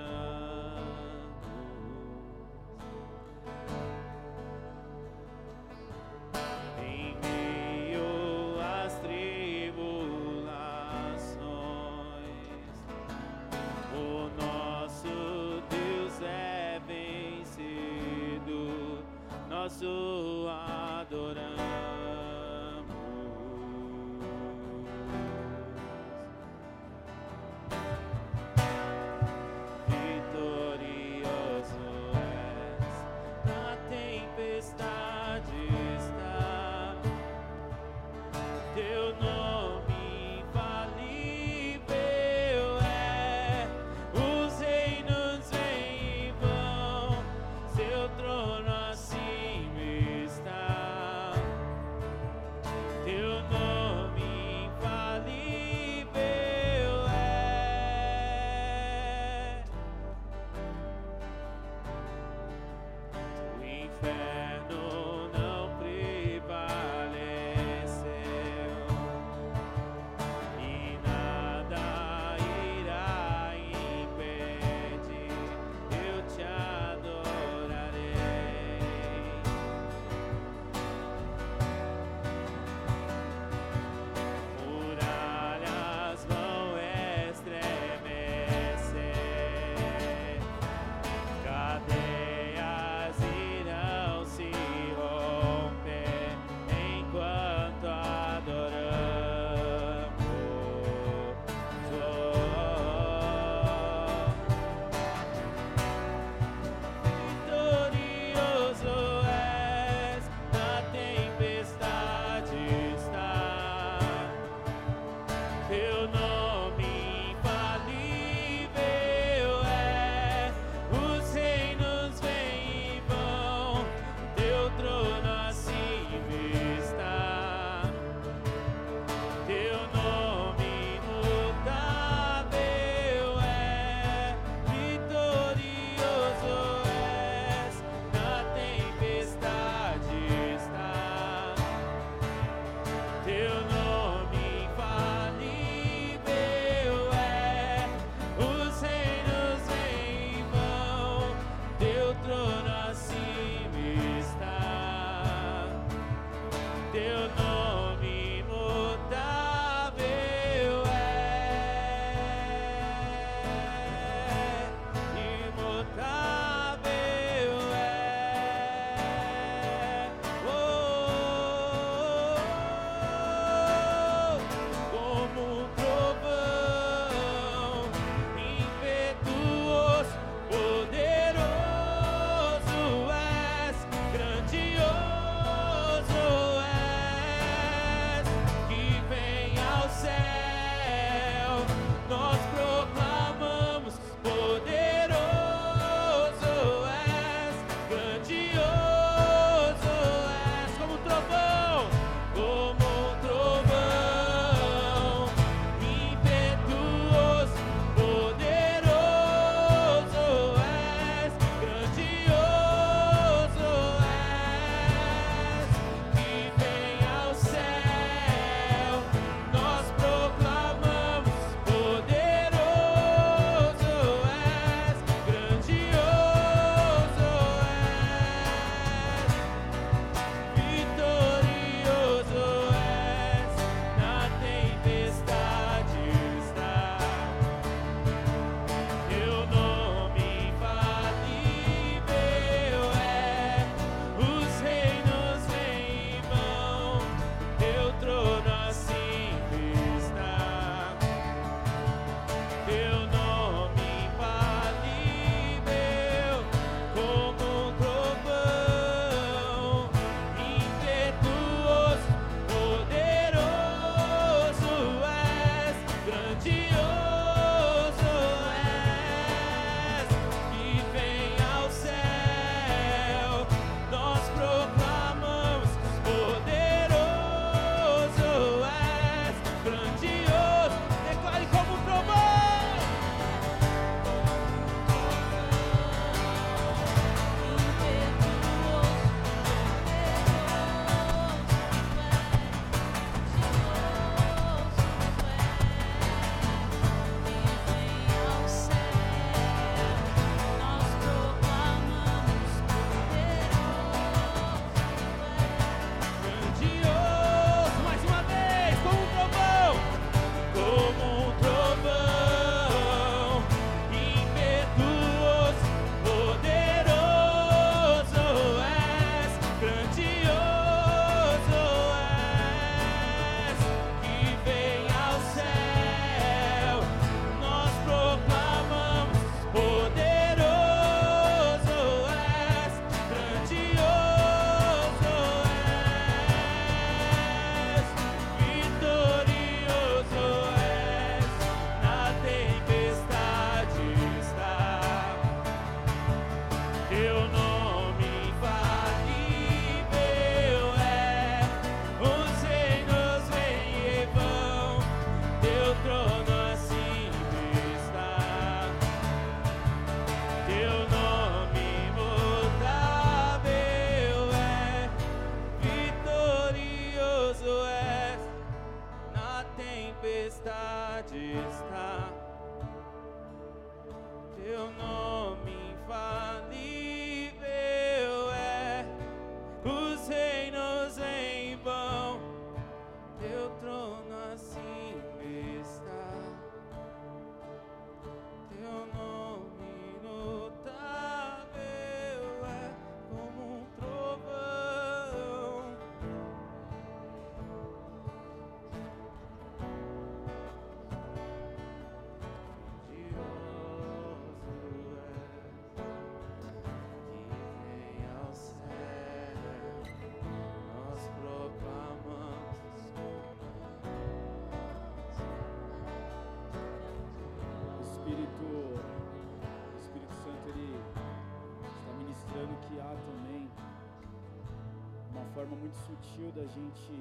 forma muito sutil da gente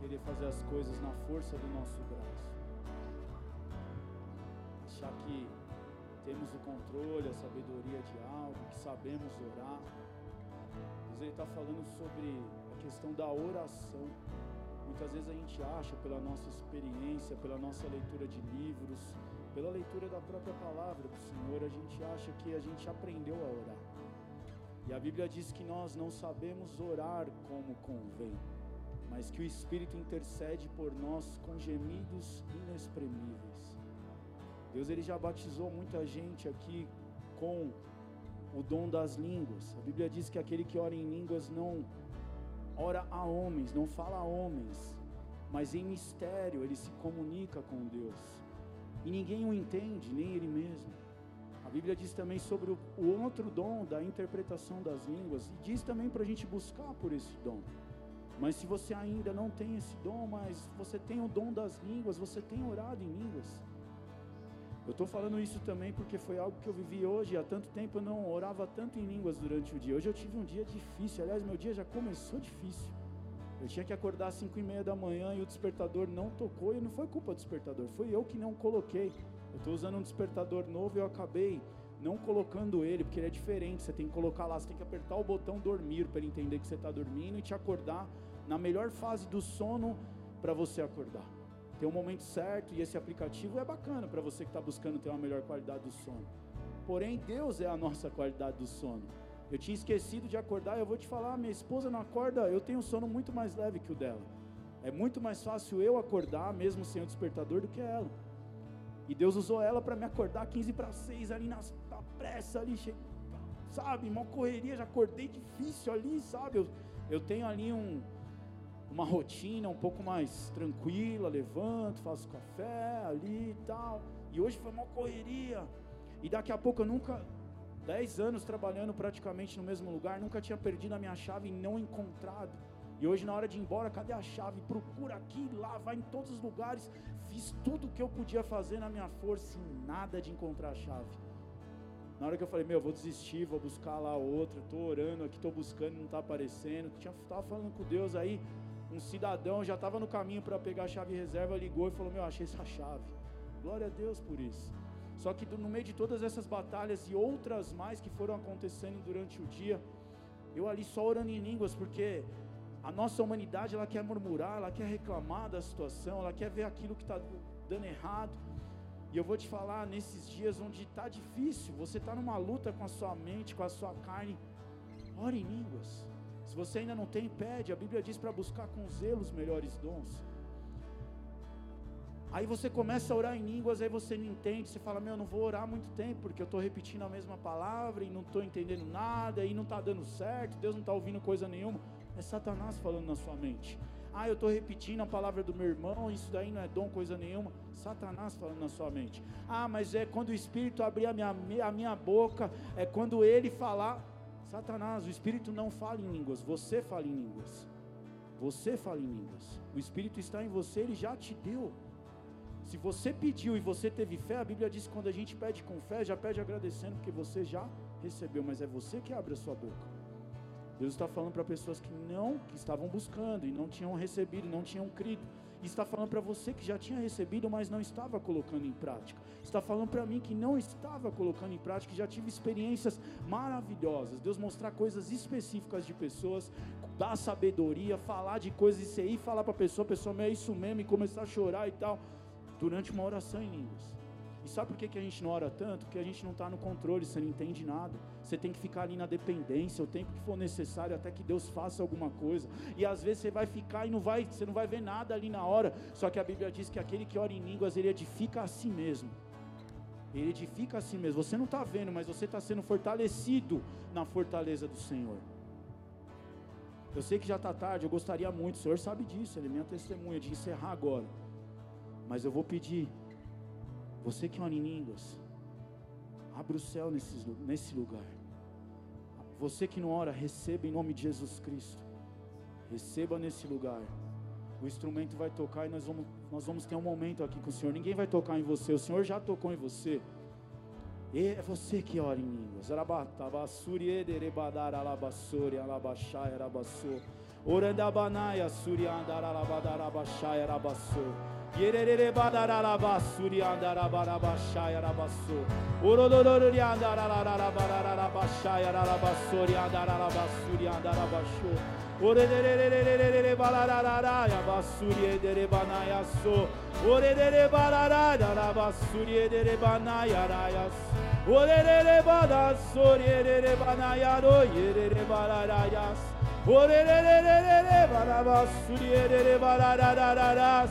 querer fazer as coisas na força do nosso braço. Achar que temos o controle, a sabedoria de algo, que sabemos orar. Deus ele está falando sobre a questão da oração. Muitas vezes a gente acha, pela nossa experiência, pela nossa leitura de livros, pela leitura da própria palavra do Senhor, a gente acha que a gente aprendeu a orar. E a Bíblia diz que nós não sabemos orar como convém, mas que o Espírito intercede por nós com gemidos inexprimíveis. Deus ele já batizou muita gente aqui com o dom das línguas. A Bíblia diz que aquele que ora em línguas não ora a homens, não fala a homens, mas em mistério ele se comunica com Deus. E ninguém o entende, nem ele mesmo. A Bíblia diz também sobre o outro dom da interpretação das línguas, e diz também para a gente buscar por esse dom. Mas se você ainda não tem esse dom, mas você tem o dom das línguas, você tem orado em línguas, eu estou falando isso também porque foi algo que eu vivi hoje. Há tanto tempo eu não orava tanto em línguas durante o dia. Hoje eu tive um dia difícil. Aliás, meu dia já começou difícil. Eu tinha que acordar às 5 e meia da manhã e o despertador não tocou. E não foi culpa do despertador, foi eu que não coloquei. Eu estou usando um despertador novo e eu acabei não colocando ele, porque ele é diferente. Você tem que colocar lá, você tem que apertar o botão dormir para ele entender que você está dormindo e te acordar na melhor fase do sono para você acordar tem um momento certo e esse aplicativo é bacana para você que está buscando ter uma melhor qualidade do sono. Porém, Deus é a nossa qualidade do sono. Eu tinha esquecido de acordar, eu vou te falar, minha esposa não acorda, eu tenho um sono muito mais leve que o dela. É muito mais fácil eu acordar, mesmo sem o despertador, do que ela. E Deus usou ela para me acordar 15 para 6 ali na pressa ali, sabe, uma correria, já acordei difícil ali, sabe? Eu, eu tenho ali um, uma rotina um pouco mais tranquila, levanto, faço café ali e tal. E hoje foi uma correria. E daqui a pouco eu nunca, dez anos trabalhando praticamente no mesmo lugar, nunca tinha perdido a minha chave e não encontrado. E hoje, na hora de ir embora, cadê a chave? Procura aqui, lá, vai em todos os lugares. Fiz tudo o que eu podia fazer na minha força e nada de encontrar a chave. Na hora que eu falei, meu, vou desistir, vou buscar lá outra, estou orando aqui, estou buscando, não está aparecendo. Tinha, tava falando com Deus aí, um cidadão já estava no caminho para pegar a chave reserva, ligou e falou: Meu, achei essa chave. Glória a Deus por isso. Só que no meio de todas essas batalhas e outras mais que foram acontecendo durante o dia, eu ali só orando em línguas, porque a nossa humanidade ela quer murmurar, ela quer reclamar da situação, ela quer ver aquilo que está dando errado. E eu vou te falar nesses dias onde está difícil, você está numa luta com a sua mente, com a sua carne, ore em línguas. Se você ainda não tem, pede. A Bíblia diz para buscar com zelo os melhores dons. Aí você começa a orar em línguas, aí você não entende, você fala, meu, eu não vou orar muito tempo, porque eu estou repetindo a mesma palavra e não estou entendendo nada, e não está dando certo, Deus não está ouvindo coisa nenhuma. É Satanás falando na sua mente. Ah, eu estou repetindo a palavra do meu irmão, isso daí não é dom, coisa nenhuma. Satanás falando na sua mente. Ah, mas é quando o Espírito abrir a minha, a minha boca, é quando ele falar. Satanás, o Espírito não fala em línguas, você fala em línguas. Você fala em línguas. O Espírito está em você, ele já te deu. Se você pediu e você teve fé, a Bíblia diz que quando a gente pede com fé, já pede agradecendo, porque você já recebeu, mas é você que abre a sua boca. Deus está falando para pessoas que não, que estavam buscando e não tinham recebido, não tinham crido. E está falando para você que já tinha recebido, mas não estava colocando em prática. Está falando para mim que não estava colocando em prática, que já tive experiências maravilhosas. Deus mostrar coisas específicas de pessoas, dar sabedoria, falar de coisas e você falar para a pessoa, pessoa, é isso mesmo, e começar a chorar e tal, durante uma oração em línguas. E sabe por que, a gente não ora tanto? Porque a gente não está no controle, você não entende nada. Você tem que ficar ali na dependência, o tempo que for necessário, até que Deus faça alguma coisa. E às vezes você vai ficar e não vai, você não vai ver nada ali na hora. Só que a Bíblia diz que aquele que ora em línguas, ele edifica a si mesmo. Ele edifica a si mesmo. Você não está vendo, mas você está sendo fortalecido na fortaleza do Senhor. Eu sei que já está tarde, eu gostaria muito, o Senhor sabe disso, Ele é minha testemunha de encerrar agora. Mas eu vou pedir você que ora em línguas, abra o céu nesse lugar. Você que não ora, receba em nome de Jesus Cristo. Receba nesse lugar. O instrumento vai tocar e nós vamos, nós vamos ter um momento aqui com o Senhor. Ninguém vai tocar em você, o Senhor já tocou em você. E é você que ora em línguas. Orandabanaia, suriandaralabadarabashai, arabassou. Yerere badara basu riyandara bara başayara basu. Orololor riyandara bara bara başayara basu riyandara basu riyandara basu. Orelelelelelelele balarara ya basuriye dere bana ya yasso. Orelele balara dara basuriye dere bana yara yasso. Orelele bada suriye dere bana ya yaro yerere balara yas. Orelelelelele bana basuriye dere balara dara yas.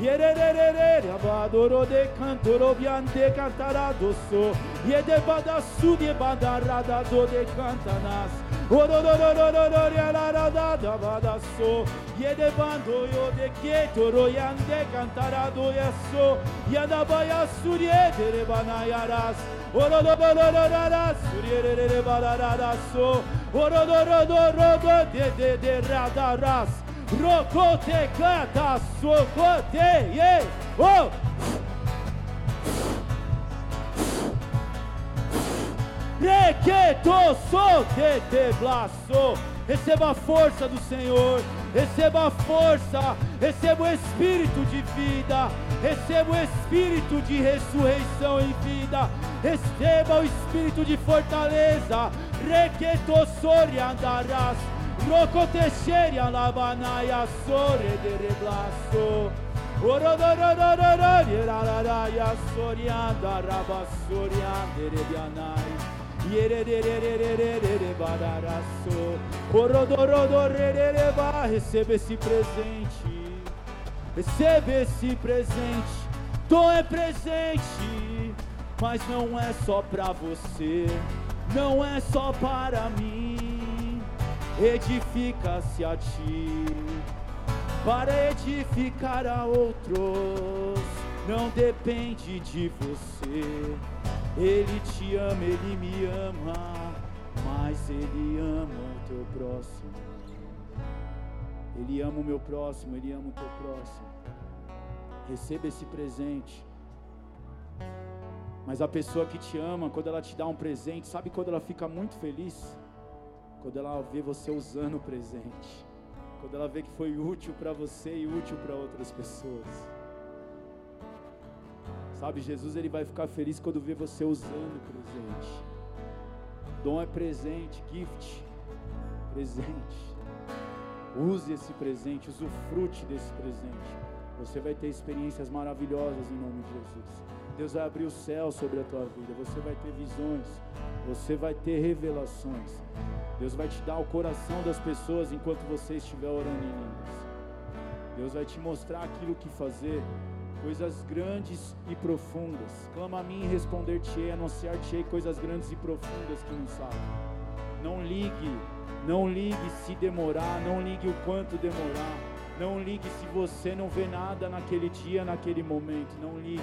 Yerererere, abadoro de cantoro do do de de de de de ras. Rokote kata sokote ye. Oh! Requeto so te te blaso. Receba a força do Senhor, receba a força, receba o espírito de vida, receba o espírito de ressurreição em vida, receba o espírito de fortaleza. Requeto sori rocotexere alabanaya sore de reblaso. Orodororororori, Edifica-se a ti para edificar a outros. Não depende de você. Ele te ama, ele me ama, mas ele ama o teu próximo. Ele ama o meu próximo, ele ama o teu próximo. Receba esse presente. Mas a pessoa que te ama, quando ela te dá um presente, sabe quando ela fica muito feliz? Quando ela vê você usando o presente. Quando ela vê que foi útil para você e útil para outras pessoas. Sabe, Jesus ele vai ficar feliz quando vê você usando o presente. Dom é presente, gift, presente. Use esse presente, usufrute desse presente. Você vai ter experiências maravilhosas em nome de Jesus. Deus vai abrir o céu sobre a tua vida. Você vai ter visões. Você vai ter revelações. Deus vai te dar o coração das pessoas enquanto você estiver orando em línguas. Deus vai te mostrar aquilo que fazer coisas grandes e profundas. Clama a mim e responder-te-ei, anunciar-te-ei coisas grandes e profundas que não sabe. Não ligue, não ligue se demorar, não ligue o quanto demorar. Não ligue se você não vê nada naquele dia, naquele momento. Não ligue.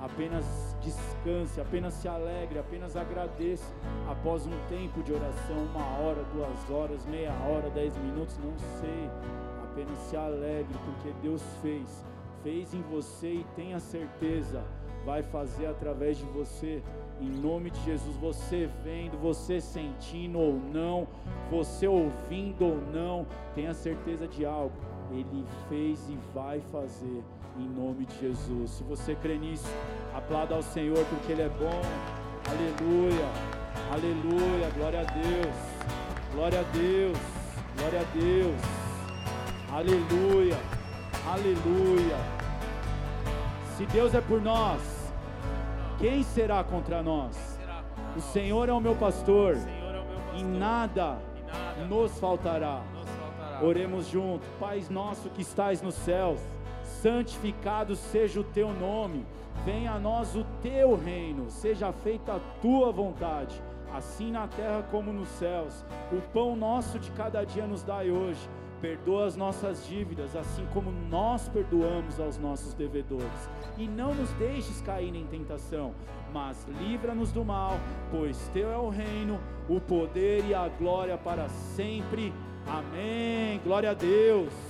Apenas descanse, apenas se alegre, apenas agradeça após um tempo de oração, uma hora, duas horas, meia hora, dez minutos, não sei. Apenas se alegre porque Deus fez fez em você e tenha certeza, vai fazer através de você. Em nome de Jesus, você vendo, você sentindo ou não, você ouvindo ou não, tenha certeza de algo. Ele fez e vai fazer em nome de Jesus. Se você crê nisso, aplauda ao Senhor porque Ele é bom. Aleluia, aleluia, glória a Deus, glória a Deus, glória a Deus, aleluia. Aleluia. Se Deus é por nós, quem será contra nós? O Senhor é o meu pastor, e nada nos faltará. Oremos juntos. Pai nosso que estais nos céus, santificado seja o teu nome. Venha a nós o teu reino, seja feita a tua vontade assim na terra como nos céus. O pão nosso de cada dia nos dai hoje. Perdoa as nossas dívidas, assim como nós perdoamos aos nossos devedores. E não nos deixes cair em tentação, mas livra-nos do mal, pois teu é o reino, o poder e a glória para sempre. Amém. Glória a Deus.